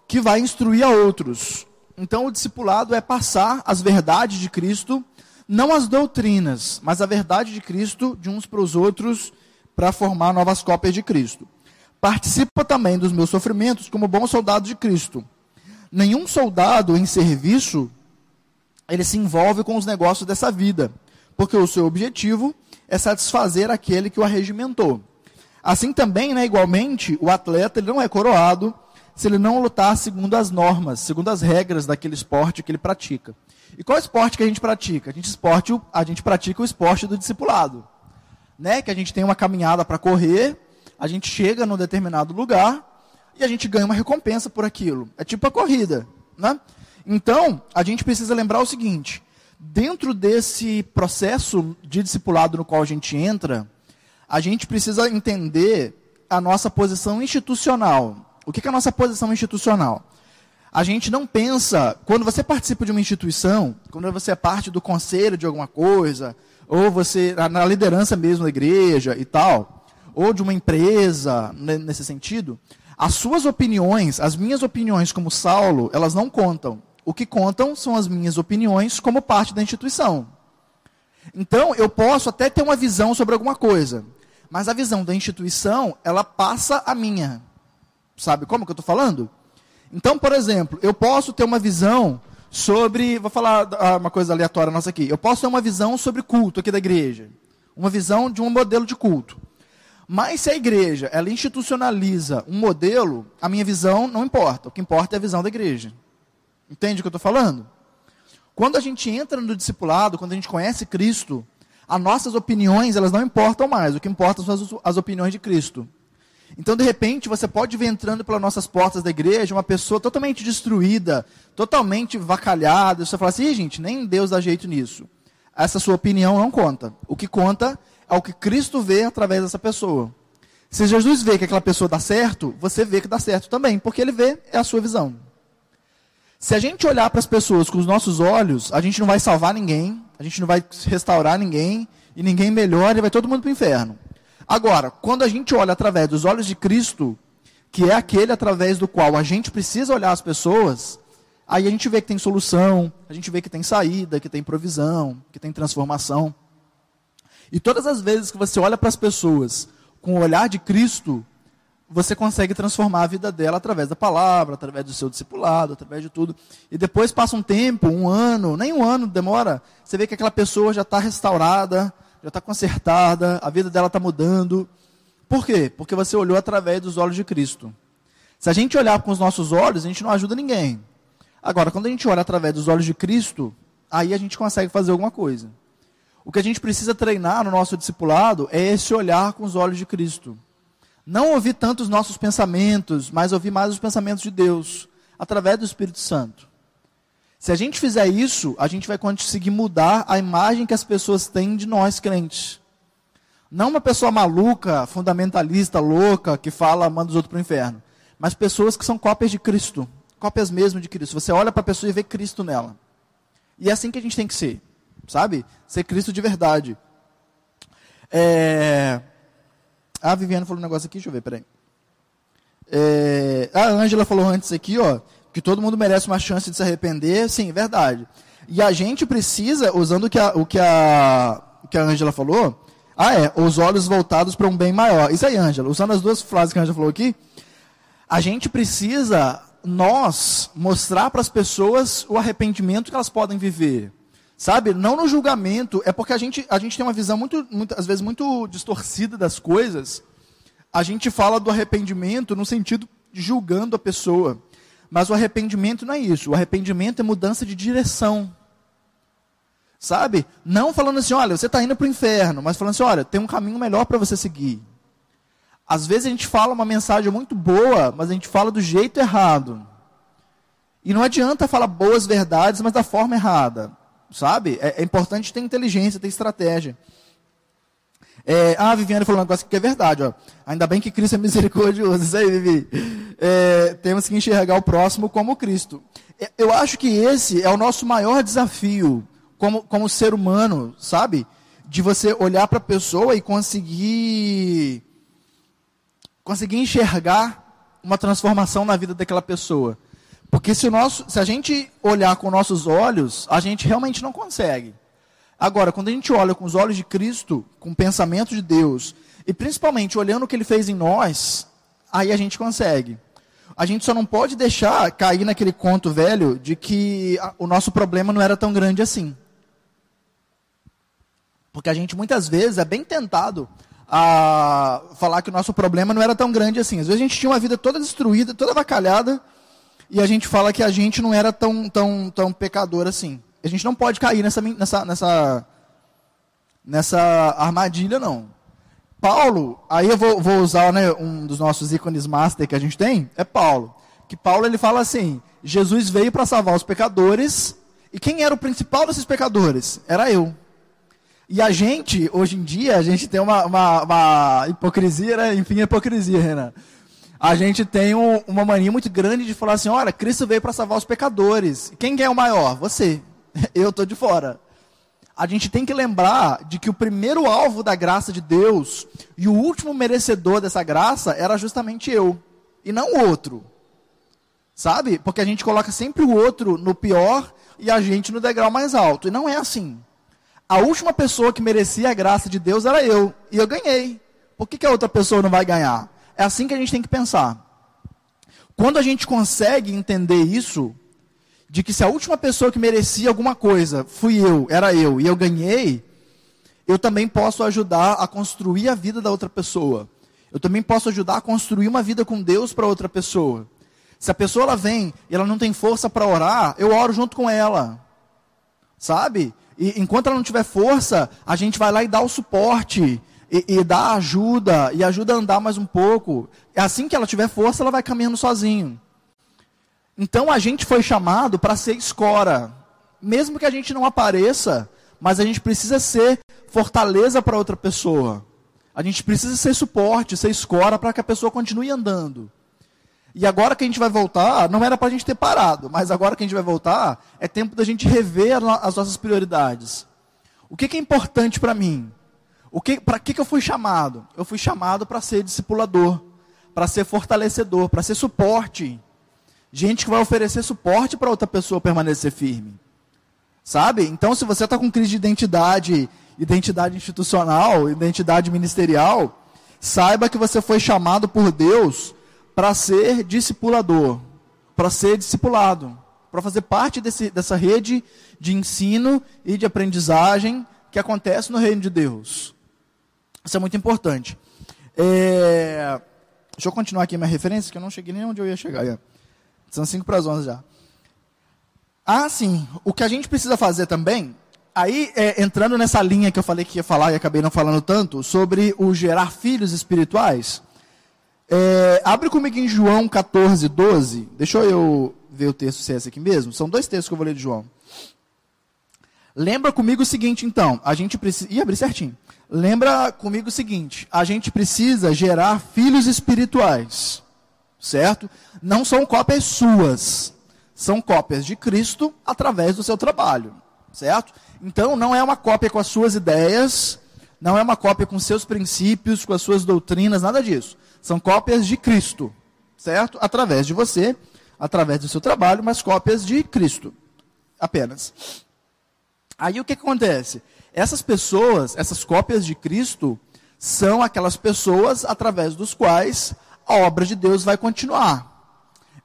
que vai instruir a outros. Então, o discipulado é passar as verdades de Cristo, não as doutrinas, mas a verdade de Cristo de uns para os outros, para formar novas cópias de Cristo. Participa também dos meus sofrimentos como bom soldado de Cristo. Nenhum soldado em serviço ele se envolve com os negócios dessa vida, porque o seu objetivo é satisfazer aquele que o arregimentou. Assim também, né, igualmente, o atleta ele não é coroado se ele não lutar segundo as normas, segundo as regras daquele esporte que ele pratica. E qual esporte que a gente pratica? A gente, esporte, a gente pratica o esporte do discipulado. Né? Que a gente tem uma caminhada para correr, a gente chega num determinado lugar e a gente ganha uma recompensa por aquilo. É tipo a corrida. Né? Então, a gente precisa lembrar o seguinte: dentro desse processo de discipulado no qual a gente entra, a gente precisa entender a nossa posição institucional. O que é a nossa posição institucional? A gente não pensa, quando você participa de uma instituição, quando você é parte do conselho de alguma coisa, ou você, na liderança mesmo da igreja e tal, ou de uma empresa, nesse sentido, as suas opiniões, as minhas opiniões como Saulo, elas não contam. O que contam são as minhas opiniões como parte da instituição. Então, eu posso até ter uma visão sobre alguma coisa, mas a visão da instituição, ela passa a minha. Sabe como que eu estou falando? Então, por exemplo, eu posso ter uma visão sobre. Vou falar ah, uma coisa aleatória nossa aqui. Eu posso ter uma visão sobre culto aqui da igreja. Uma visão de um modelo de culto. Mas se a igreja ela institucionaliza um modelo, a minha visão não importa. O que importa é a visão da igreja. Entende o que eu estou falando? Quando a gente entra no discipulado, quando a gente conhece Cristo, as nossas opiniões elas não importam mais. O que importa são as, as opiniões de Cristo. Então, de repente, você pode ver entrando pelas nossas portas da igreja uma pessoa totalmente destruída, totalmente vacalhada. E você fala assim, gente, nem Deus dá jeito nisso. essa sua opinião não conta. O que conta é o que Cristo vê através dessa pessoa. Se Jesus vê que aquela pessoa dá certo, você vê que dá certo também, porque ele vê é a sua visão. Se a gente olhar para as pessoas com os nossos olhos, a gente não vai salvar ninguém, a gente não vai restaurar ninguém, e ninguém melhora e vai todo mundo para o inferno. Agora, quando a gente olha através dos olhos de Cristo, que é aquele através do qual a gente precisa olhar as pessoas, aí a gente vê que tem solução, a gente vê que tem saída, que tem provisão, que tem transformação. E todas as vezes que você olha para as pessoas com o olhar de Cristo, você consegue transformar a vida dela através da palavra, através do seu discipulado, através de tudo. E depois passa um tempo, um ano, nem um ano demora, você vê que aquela pessoa já está restaurada, já está consertada, a vida dela está mudando. Por quê? Porque você olhou através dos olhos de Cristo. Se a gente olhar com os nossos olhos, a gente não ajuda ninguém. Agora, quando a gente olha através dos olhos de Cristo, aí a gente consegue fazer alguma coisa. O que a gente precisa treinar no nosso discipulado é esse olhar com os olhos de Cristo. Não ouvir tanto os nossos pensamentos, mas ouvir mais os pensamentos de Deus, através do Espírito Santo. Se a gente fizer isso, a gente vai conseguir mudar a imagem que as pessoas têm de nós crentes. Não uma pessoa maluca, fundamentalista, louca, que fala, manda os outros para o inferno. Mas pessoas que são cópias de Cristo. Cópias mesmo de Cristo. Você olha para a pessoa e vê Cristo nela. E é assim que a gente tem que ser. Sabe? Ser Cristo de verdade. É... A Viviane falou um negócio aqui, deixa eu ver, peraí. É... A Ângela falou antes aqui, ó que todo mundo merece uma chance de se arrepender, sim, verdade. E a gente precisa, usando o que a, que a, a falou, ah, é, os olhos voltados para um bem maior. Isso aí, Angela, usando as duas frases que a Angela falou aqui, a gente precisa, nós, mostrar para as pessoas o arrependimento que elas podem viver. Sabe? Não no julgamento, é porque a gente, a gente tem uma visão muito, muito, às vezes, muito distorcida das coisas. A gente fala do arrependimento no sentido de julgando a pessoa. Mas o arrependimento não é isso. O arrependimento é mudança de direção. Sabe? Não falando assim, olha, você está indo para o inferno, mas falando assim, olha, tem um caminho melhor para você seguir. Às vezes a gente fala uma mensagem muito boa, mas a gente fala do jeito errado. E não adianta falar boas verdades, mas da forma errada. Sabe? É, é importante ter inteligência, ter estratégia. É, ah, a Viviane falou um negócio que é verdade. Ó. Ainda bem que Cristo é misericordioso. Isso aí, Vivi. É, temos que enxergar o próximo como Cristo. É, eu acho que esse é o nosso maior desafio como, como ser humano, sabe? De você olhar para a pessoa e conseguir, conseguir enxergar uma transformação na vida daquela pessoa. Porque se, o nosso, se a gente olhar com nossos olhos, a gente realmente não consegue. Agora, quando a gente olha com os olhos de Cristo, com o pensamento de Deus, e principalmente olhando o que ele fez em nós, aí a gente consegue. A gente só não pode deixar cair naquele conto velho de que o nosso problema não era tão grande assim. Porque a gente muitas vezes é bem tentado a falar que o nosso problema não era tão grande assim. Às vezes a gente tinha uma vida toda destruída, toda avacalhada, e a gente fala que a gente não era tão, tão, tão pecador assim. A gente não pode cair nessa, nessa, nessa, nessa armadilha, não. Paulo, aí eu vou, vou usar né, um dos nossos ícones master que a gente tem, é Paulo. Que Paulo ele fala assim: Jesus veio para salvar os pecadores, e quem era o principal desses pecadores? Era eu. E a gente, hoje em dia, a gente tem uma, uma, uma hipocrisia, né? enfim, hipocrisia, Renan. A gente tem um, uma mania muito grande de falar assim: olha, Cristo veio para salvar os pecadores. Quem é o maior? Você. eu estou de fora. A gente tem que lembrar de que o primeiro alvo da graça de Deus e o último merecedor dessa graça era justamente eu, e não o outro. Sabe? Porque a gente coloca sempre o outro no pior e a gente no degrau mais alto. E não é assim. A última pessoa que merecia a graça de Deus era eu. E eu ganhei. Por que, que a outra pessoa não vai ganhar? É assim que a gente tem que pensar. Quando a gente consegue entender isso, de que se a última pessoa que merecia alguma coisa fui eu, era eu, e eu ganhei, eu também posso ajudar a construir a vida da outra pessoa. Eu também posso ajudar a construir uma vida com Deus para outra pessoa. Se a pessoa ela vem e ela não tem força para orar, eu oro junto com ela. Sabe? E enquanto ela não tiver força, a gente vai lá e dá o suporte. E, e dá ajuda, e ajuda a andar mais um pouco. É assim que ela tiver força, ela vai caminhando sozinho. Então a gente foi chamado para ser escora. Mesmo que a gente não apareça, mas a gente precisa ser fortaleza para outra pessoa. A gente precisa ser suporte, ser escora para que a pessoa continue andando. E agora que a gente vai voltar, não era para a gente ter parado, mas agora que a gente vai voltar, é tempo da gente rever as nossas prioridades. O que, que é importante para mim? Para que, que eu fui chamado? Eu fui chamado para ser discipulador, para ser fortalecedor, para ser suporte. Gente que vai oferecer suporte para outra pessoa permanecer firme. Sabe? Então, se você está com crise de identidade, identidade institucional, identidade ministerial, saiba que você foi chamado por Deus para ser discipulador, para ser discipulado, para fazer parte desse, dessa rede de ensino e de aprendizagem que acontece no reino de Deus. Isso é muito importante. É... Deixa eu continuar aqui minha referência, que eu não cheguei nem onde eu ia chegar. É. São 5 para as 11 já. Ah, sim. O que a gente precisa fazer também, aí é, entrando nessa linha que eu falei que ia falar e acabei não falando tanto, sobre o gerar filhos espirituais. É, abre comigo em João 14, 12. Deixa eu ver o texto se é esse aqui mesmo. São dois textos que eu vou ler de João. Lembra comigo o seguinte, então. A gente precisa. Ih, abri certinho. Lembra comigo o seguinte: a gente precisa gerar filhos espirituais. Certo? Não são cópias suas. São cópias de Cristo através do seu trabalho. Certo? Então, não é uma cópia com as suas ideias. Não é uma cópia com seus princípios, com as suas doutrinas, nada disso são cópias de Cristo, certo? Através de você, através do seu trabalho, mas cópias de Cristo, apenas. Aí o que, acontece? Essas pessoas, essas cópias de Cristo, são aquelas pessoas através dos quais a obra de Deus vai continuar.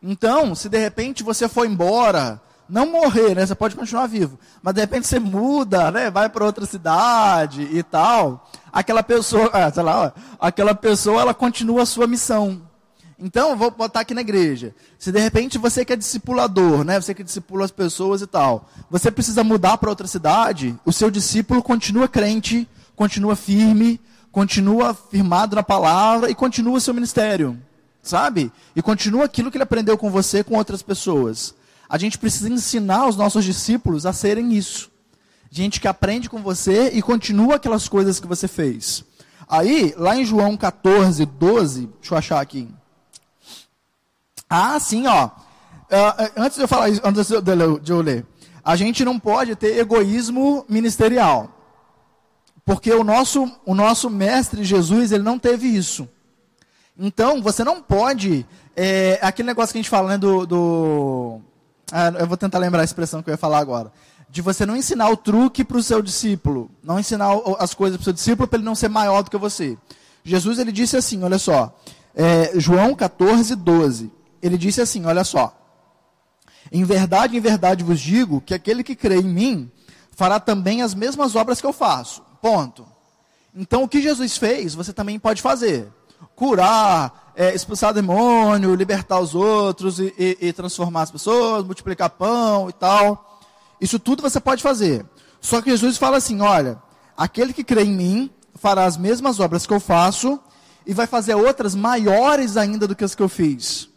Então, se de repente você for embora, não morrer, né? Você pode continuar vivo, mas de repente você muda, né? Vai para outra cidade e tal aquela pessoa, ah, sei lá, aquela pessoa ela continua a sua missão. Então, vou botar aqui na igreja. Se de repente você que é discipulador, né, você que discipula as pessoas e tal, você precisa mudar para outra cidade, o seu discípulo continua crente, continua firme, continua firmado na palavra e continua o seu ministério, sabe? E continua aquilo que ele aprendeu com você, com outras pessoas. A gente precisa ensinar os nossos discípulos a serem isso. Gente que aprende com você e continua aquelas coisas que você fez. Aí, lá em João 14, 12, deixa eu achar aqui. Ah, sim, ó. Uh, antes de eu falar isso, antes de eu ler, a gente não pode ter egoísmo ministerial. Porque o nosso, o nosso mestre Jesus, ele não teve isso. Então, você não pode. É, aquele negócio que a gente fala, né, do. do ah, eu vou tentar lembrar a expressão que eu ia falar agora de você não ensinar o truque para o seu discípulo, não ensinar as coisas para o seu discípulo para ele não ser maior do que você. Jesus ele disse assim, olha só, é, João 14, 12, ele disse assim, olha só, em verdade, em verdade vos digo que aquele que crê em mim fará também as mesmas obras que eu faço. Ponto. Então o que Jesus fez, você também pode fazer. Curar, é, expulsar demônio, libertar os outros e, e, e transformar as pessoas, multiplicar pão e tal. Isso tudo você pode fazer. Só que Jesus fala assim: olha, aquele que crê em mim fará as mesmas obras que eu faço e vai fazer outras maiores ainda do que as que eu fiz.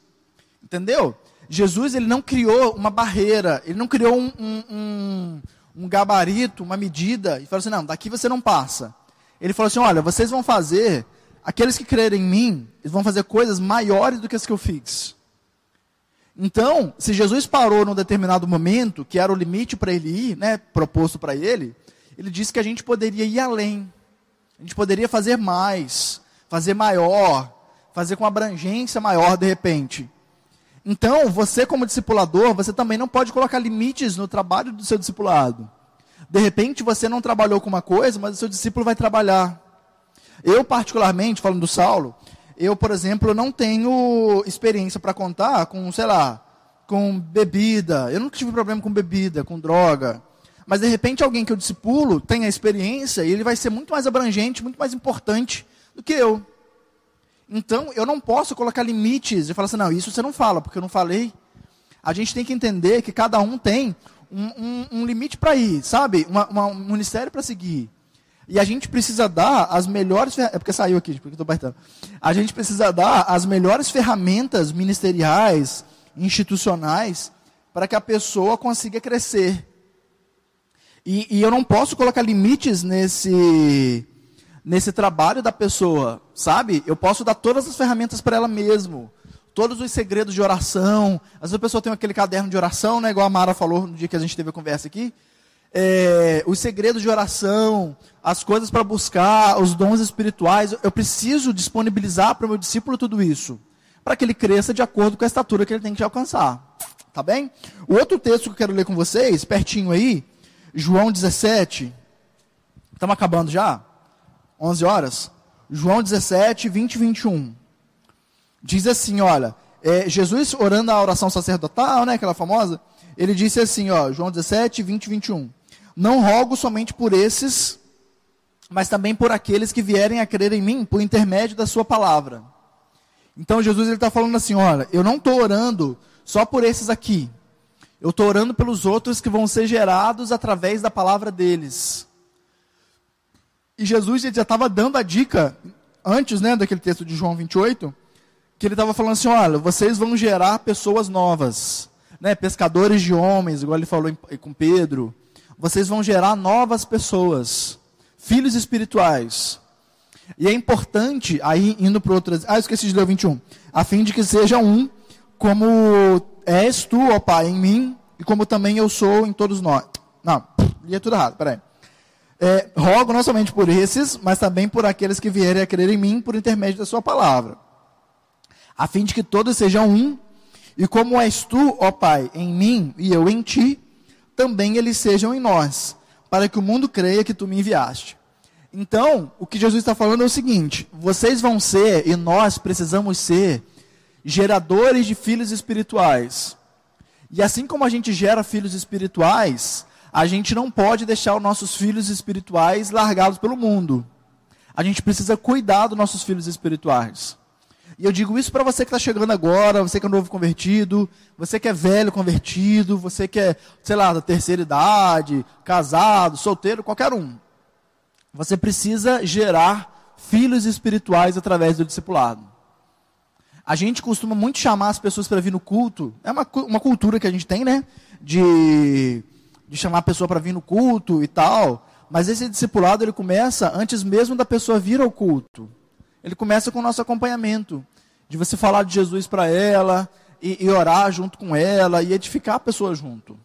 Entendeu? Jesus ele não criou uma barreira, ele não criou um, um, um, um gabarito, uma medida, e falou assim: não, daqui você não passa. Ele falou assim: olha, vocês vão fazer, aqueles que crerem em mim, eles vão fazer coisas maiores do que as que eu fiz. Então, se Jesus parou num determinado momento, que era o limite para ele ir, né, proposto para ele, ele disse que a gente poderia ir além. A gente poderia fazer mais, fazer maior, fazer com abrangência maior de repente. Então, você como discipulador, você também não pode colocar limites no trabalho do seu discipulado. De repente, você não trabalhou com uma coisa, mas o seu discípulo vai trabalhar. Eu, particularmente, falando do Saulo, eu, por exemplo, não tenho experiência para contar com, sei lá, com bebida. Eu nunca tive problema com bebida, com droga. Mas de repente alguém que eu discipulo tem a experiência e ele vai ser muito mais abrangente, muito mais importante do que eu. Então eu não posso colocar limites e falar assim, não, isso você não fala, porque eu não falei. A gente tem que entender que cada um tem um, um, um limite para ir, sabe? Uma, uma, um ministério para seguir. E a gente precisa dar as melhores. É porque saiu aqui, porque estou apertando. A gente precisa dar as melhores ferramentas ministeriais, institucionais, para que a pessoa consiga crescer. E, e eu não posso colocar limites nesse, nesse trabalho da pessoa, sabe? Eu posso dar todas as ferramentas para ela mesmo. Todos os segredos de oração. Às vezes a pessoa tem aquele caderno de oração, né? Igual a Mara falou no dia que a gente teve a conversa aqui. É, os segredos de oração, as coisas para buscar, os dons espirituais. Eu preciso disponibilizar para o meu discípulo tudo isso. Para que ele cresça de acordo com a estatura que ele tem que alcançar. Tá bem? O outro texto que eu quero ler com vocês, pertinho aí, João 17. Estamos acabando já? 11 horas? João 17, 20 e 21. Diz assim, olha, é, Jesus orando a oração sacerdotal, né, aquela famosa, ele disse assim, ó, João 17, 20 e 21. Não rogo somente por esses, mas também por aqueles que vierem a crer em mim por intermédio da sua palavra. Então Jesus está falando assim, olha, eu não estou orando só por esses aqui. Eu estou orando pelos outros que vão ser gerados através da palavra deles. E Jesus já estava dando a dica, antes né, daquele texto de João 28, que ele estava falando assim: olha, vocês vão gerar pessoas novas, né, pescadores de homens, igual ele falou com Pedro. Vocês vão gerar novas pessoas, filhos espirituais. E é importante, aí indo para outras. Ah, esqueci de ler o 21. A fim de que seja um como és tu, ó Pai, em mim, e como também eu sou em todos nós. Não, li tudo errado, peraí. É, rogo não somente por esses, mas também por aqueles que vierem a crer em mim por intermédio da sua palavra. A fim de que todos sejam um, e como és tu, ó Pai, em mim e eu em ti, também eles sejam em nós, para que o mundo creia que tu me enviaste. Então, o que Jesus está falando é o seguinte: vocês vão ser, e nós precisamos ser, geradores de filhos espirituais. E assim como a gente gera filhos espirituais, a gente não pode deixar os nossos filhos espirituais largados pelo mundo. A gente precisa cuidar dos nossos filhos espirituais. E eu digo isso para você que está chegando agora, você que é novo convertido, você que é velho convertido, você que é, sei lá, da terceira idade, casado, solteiro, qualquer um. Você precisa gerar filhos espirituais através do discipulado. A gente costuma muito chamar as pessoas para vir no culto. É uma, uma cultura que a gente tem, né? De, de chamar a pessoa para vir no culto e tal. Mas esse discipulado ele começa antes mesmo da pessoa vir ao culto. Ele começa com o nosso acompanhamento. De você falar de Jesus para ela, e, e, orar junto com ela, e edificar a pessoa junto.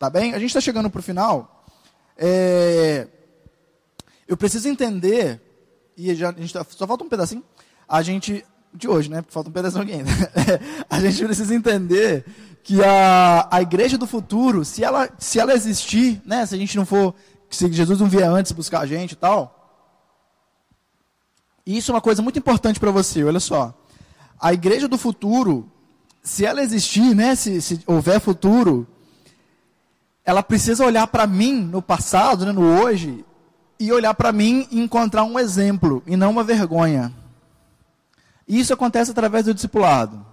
Tá bem? A gente está chegando para o final. É, eu preciso entender, e já, tá, só falta um pedacinho. A gente de hoje, né? Porque falta um pedaço aqui ainda. a gente precisa entender que a, a igreja do futuro, se ela, se ela existir, né? Se a gente não for, se Jesus não vier antes buscar a gente e tal. Isso é uma coisa muito importante para você, olha só. A igreja do futuro, se ela existir, né? Se, se houver futuro, ela precisa olhar para mim no passado, né, no hoje, e olhar para mim e encontrar um exemplo, e não uma vergonha. E isso acontece através do discipulado.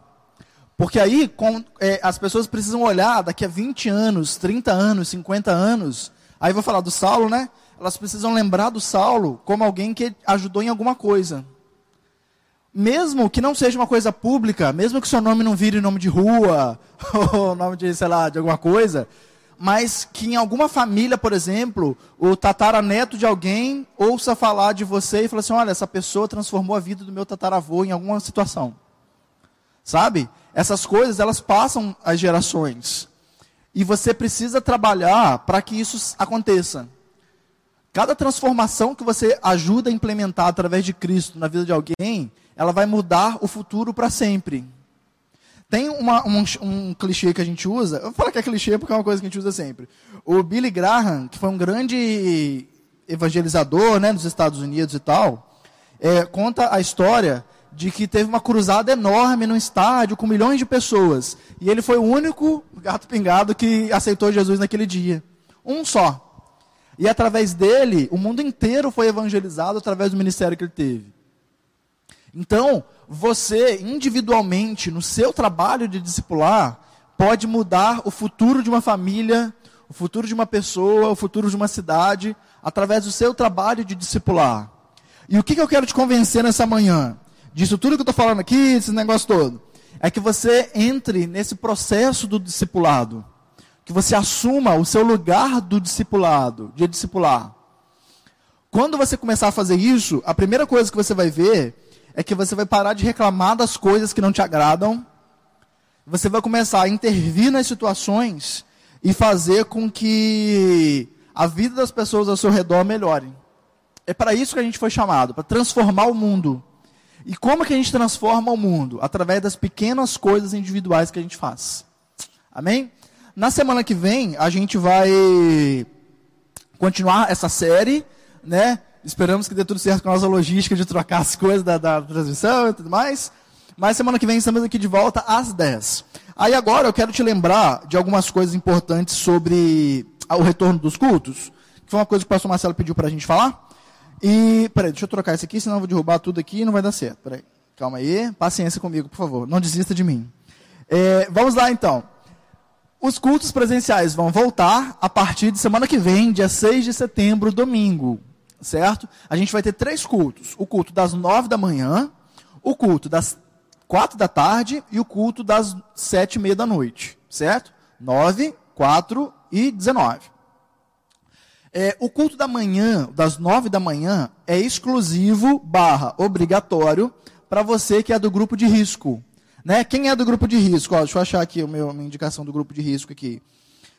Porque aí com, é, as pessoas precisam olhar daqui a 20 anos, 30 anos, 50 anos. Aí vou falar do Saulo, né? Elas precisam lembrar do Saulo como alguém que ajudou em alguma coisa. Mesmo que não seja uma coisa pública, mesmo que seu nome não vire nome de rua, ou nome de, sei lá, de alguma coisa, mas que em alguma família, por exemplo, o tataraneto de alguém ouça falar de você e fale assim: olha, essa pessoa transformou a vida do meu tataravô em alguma situação. Sabe? Essas coisas, elas passam as gerações. E você precisa trabalhar para que isso aconteça. Cada transformação que você ajuda a implementar através de Cristo na vida de alguém, ela vai mudar o futuro para sempre. Tem uma, um, um, clichê que a gente usa, eu vou falar que é clichê porque é uma coisa que a gente usa sempre. O Billy Graham, que foi um grande evangelizador né, nos Estados Unidos e tal, é, conta a história de que teve uma cruzada enorme no estádio com milhões de pessoas. E ele foi o único gato pingado que aceitou Jesus naquele dia. Um só. E através dele, o mundo inteiro foi evangelizado através do ministério que ele teve. Então, você individualmente, no seu trabalho de discipular, pode mudar o futuro de uma família, o futuro de uma pessoa, o futuro de uma cidade, através do seu trabalho de discipular. E o que, que eu quero te convencer nessa manhã? Disso tudo que eu estou falando aqui, esse negócio todo. É que você entre nesse processo do discipulado. que você assuma o seu lugar do discipulado, de discipular. Quando você começar a fazer isso, a primeira coisa que você vai ver é que você vai parar de reclamar das coisas que não te agradam. Você vai começar a intervir nas situações e fazer com que a vida das pessoas ao seu redor melhore. É para isso que a gente foi chamado, para transformar o mundo. E como que a gente transforma o mundo? Através das pequenas coisas individuais que a gente faz. Amém? Na semana que vem, a gente vai continuar essa série, né? Esperamos que dê tudo certo com a nossa logística de trocar as coisas da, da transmissão e tudo mais. Mas semana que vem estamos aqui de volta às 10. Aí agora eu quero te lembrar de algumas coisas importantes sobre o retorno dos cultos, que foi uma coisa que o pastor Marcelo pediu para a gente falar. E, peraí, deixa eu trocar isso aqui, senão eu vou derrubar tudo aqui e não vai dar certo. Peraí, calma aí, paciência comigo, por favor, não desista de mim. É, vamos lá então. Os cultos presenciais vão voltar a partir de semana que vem, dia 6 de setembro, domingo, certo? A gente vai ter três cultos: o culto das 9 da manhã, o culto das quatro da tarde e o culto das sete e meia da noite, certo? Nove, quatro e dezenove. É, o culto da manhã, das nove da manhã, é exclusivo barra obrigatório para você que é do grupo de risco. Né? Quem é do grupo de risco? Ó, deixa eu achar aqui a minha indicação do grupo de risco aqui.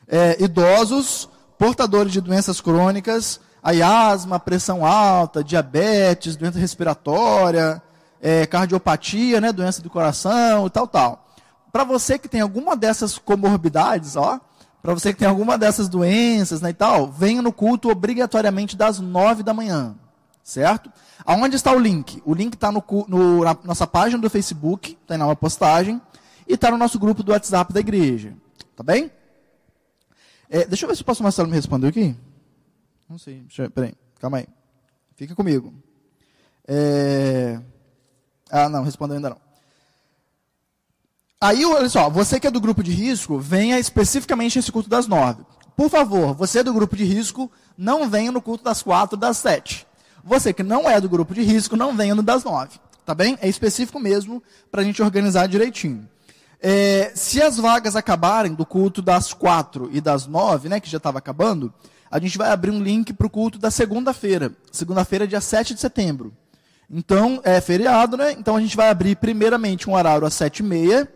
É, idosos, portadores de doenças crônicas, aí asma, pressão alta, diabetes, doença respiratória, é, cardiopatia, né, doença do coração e tal, tal. Para você que tem alguma dessas comorbidades, ó, para você que tem alguma dessas doenças né, e tal, venha no culto obrigatoriamente das nove da manhã, certo? Aonde está o link? O link está no, no, na nossa página do Facebook, tem lá uma postagem, e está no nosso grupo do WhatsApp da igreja, tá bem? É, deixa eu ver se o pastor Marcelo me respondeu aqui. Não sei, deixa eu, peraí, calma aí. Fica comigo. É... Ah, não, respondeu ainda não. Aí, olha só, você que é do grupo de risco, venha especificamente nesse culto das nove. Por favor, você é do grupo de risco, não venha no culto das quatro, das sete. Você que não é do grupo de risco, não venha no das nove. Tá bem? É específico mesmo para a gente organizar direitinho. É, se as vagas acabarem do culto das quatro e das nove, né, que já estava acabando, a gente vai abrir um link para o culto da segunda-feira. Segunda-feira, dia 7 de setembro. Então, é feriado, né? Então a gente vai abrir primeiramente um horário às sete e meia.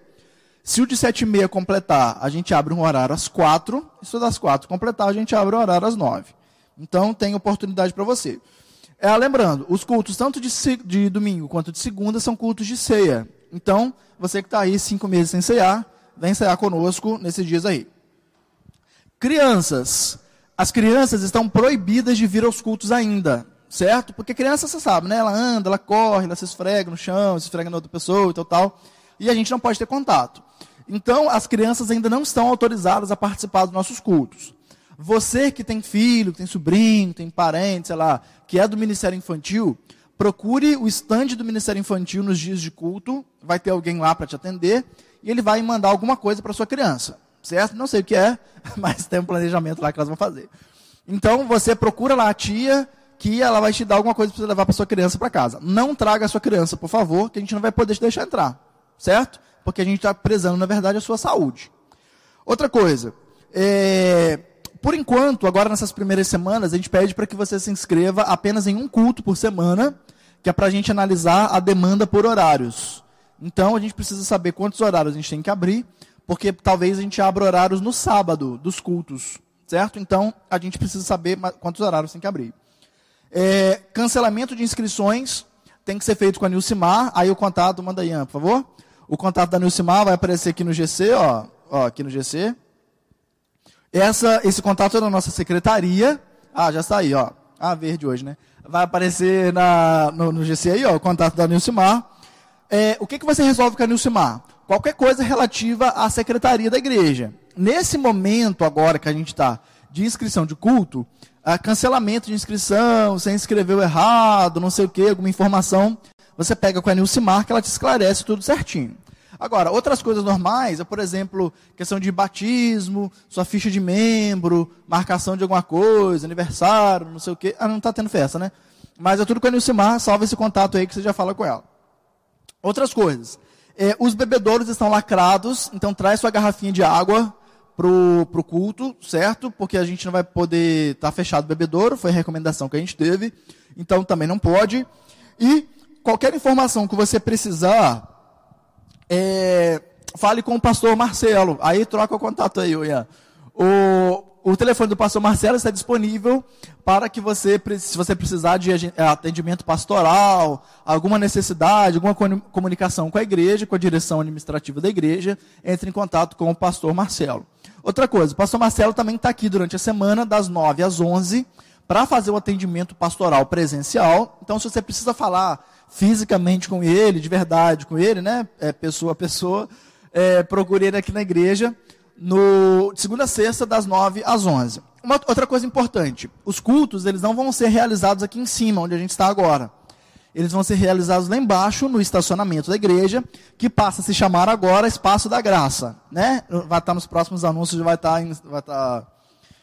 Se o de sete e meia completar, a gente abre um horário às quatro. E se o das quatro completar, a gente abre um horário às nove. Então tem oportunidade para você. É, lembrando, os cultos tanto de, de domingo quanto de segunda são cultos de ceia. Então, você que está aí cinco meses sem ceiar, vem ceiar conosco nesses dias aí. Crianças. As crianças estão proibidas de vir aos cultos ainda certo? Porque criança, você sabe, né? Ela anda, ela corre, ela se esfrega no chão, se esfrega na outra pessoa e tal, tal. E a gente não pode ter contato. Então, as crianças ainda não estão autorizadas a participar dos nossos cultos. Você que tem filho, tem sobrinho, tem parente, sei lá, que é do Ministério Infantil, procure o estande do Ministério Infantil nos dias de culto, vai ter alguém lá para te atender, e ele vai mandar alguma coisa para sua criança, certo? Não sei o que é, mas tem um planejamento lá que elas vão fazer. Então, você procura lá a tia, que ela vai te dar alguma coisa para você levar para sua criança para casa. Não traga a sua criança, por favor, que a gente não vai poder te deixar entrar, certo? Porque a gente está prezando, na verdade, a sua saúde. Outra coisa, é, por enquanto, agora nessas primeiras semanas, a gente pede para que você se inscreva apenas em um culto por semana, que é para a gente analisar a demanda por horários. Então, a gente precisa saber quantos horários a gente tem que abrir, porque talvez a gente abra horários no sábado dos cultos, certo? Então, a gente precisa saber quantos horários tem que abrir. É, cancelamento de inscrições tem que ser feito com a Nilcimar. Aí o contato, manda aí, por favor. O contato da Nilcimar vai aparecer aqui no GC, ó, ó aqui no GC. Essa, esse contato é da nossa secretaria. Ah, já está aí, ó. Ah, verde hoje, né? Vai aparecer na, no, no GC aí, ó, o contato da Nilcimar. É, o que, que você resolve com a Nilcimar? Qualquer coisa relativa à secretaria da igreja. Nesse momento agora que a gente está de inscrição de culto, cancelamento de inscrição, você inscreveu errado, não sei o que, alguma informação, você pega com a Nilcimar que ela te esclarece tudo certinho. Agora, outras coisas normais, é, por exemplo, questão de batismo, sua ficha de membro, marcação de alguma coisa, aniversário, não sei o quê. Ah, não está tendo festa, né? Mas é tudo com a Nilcimar, salva esse contato aí que você já fala com ela. Outras coisas. É, os bebedouros estão lacrados, então traz sua garrafinha de água pro, pro culto, certo? Porque a gente não vai poder estar tá fechado bebedouro, foi a recomendação que a gente teve. Então também não pode. E qualquer informação que você precisar, é, fale com o pastor Marcelo. Aí troca o contato aí, Ian. O, o telefone do pastor Marcelo está disponível para que você, se você precisar de é, atendimento pastoral, alguma necessidade, alguma comunicação com a igreja, com a direção administrativa da igreja, entre em contato com o pastor Marcelo. Outra coisa, o pastor Marcelo também está aqui durante a semana, das 9 às 11, para fazer o atendimento pastoral presencial. Então, se você precisa falar fisicamente com ele, de verdade com ele, né, é, pessoa a pessoa, é, ele aqui na igreja no segunda a sexta, das 9 às 11. Uma outra coisa importante, os cultos, eles não vão ser realizados aqui em cima, onde a gente está agora. Eles vão ser realizados lá embaixo, no estacionamento da igreja, que passa a se chamar agora Espaço da Graça. Né? Vai estar nos próximos anúncios, vai estar, vai estar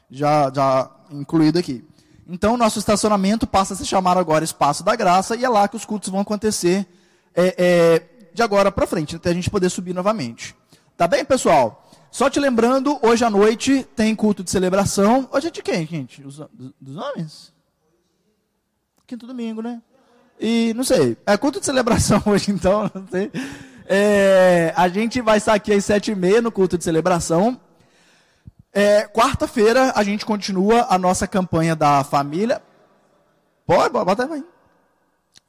já, já incluído aqui. Então, nosso estacionamento passa a se chamar agora Espaço da Graça, e é lá que os cultos vão acontecer é, é, de agora para frente, até a gente poder subir novamente. Tá bem, pessoal? Só te lembrando, hoje à noite tem culto de celebração. Hoje é de quem, gente? Os, dos homens? Quinto domingo, né? E não sei. É culto de celebração hoje, então, não sei. É, a gente vai estar aqui às sete e meia no culto de celebração. É, Quarta-feira a gente continua a nossa campanha da família. Pode, bota aí.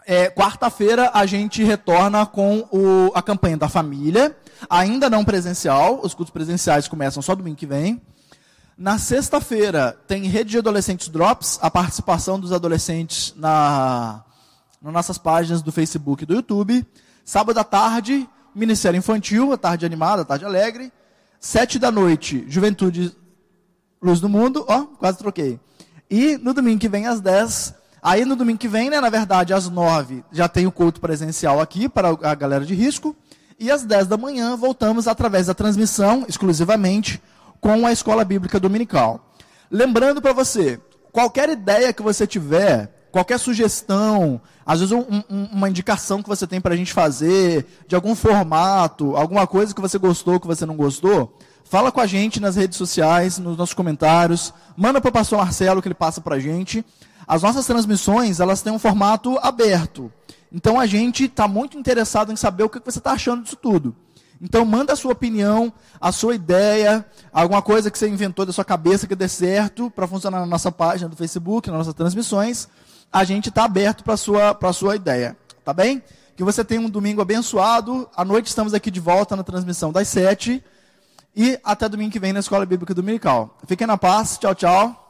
É, Quarta-feira a gente retorna com o, a campanha da família ainda não presencial, os cultos presenciais começam só domingo que vem. Na sexta-feira tem Rede de Adolescentes Drops, a participação dos adolescentes na, nas nossas páginas do Facebook e do YouTube. Sábado à tarde, Ministério Infantil, a tarde animada, a tarde alegre. Sete da noite, Juventude Luz do Mundo, ó, quase troquei. E no domingo que vem, às dez, aí no domingo que vem, né, na verdade, às nove, já tem o culto presencial aqui para a galera de risco. E às 10 da manhã voltamos através da transmissão, exclusivamente, com a Escola Bíblica Dominical. Lembrando para você, qualquer ideia que você tiver, qualquer sugestão, às vezes um, um, uma indicação que você tem para a gente fazer, de algum formato, alguma coisa que você gostou, que você não gostou, fala com a gente nas redes sociais, nos nossos comentários, manda para o pastor Marcelo que ele passa para a gente. As nossas transmissões, elas têm um formato aberto. Então a gente está muito interessado em saber o que você está achando disso tudo. Então manda a sua opinião, a sua ideia, alguma coisa que você inventou da sua cabeça que dê certo para funcionar na nossa página do Facebook, nas nossas transmissões. A gente está aberto para a sua, sua ideia. Tá bem? Que você tenha um domingo abençoado. À noite estamos aqui de volta na transmissão das sete. E até domingo que vem na Escola Bíblica Dominical. Fiquem na paz. Tchau, tchau.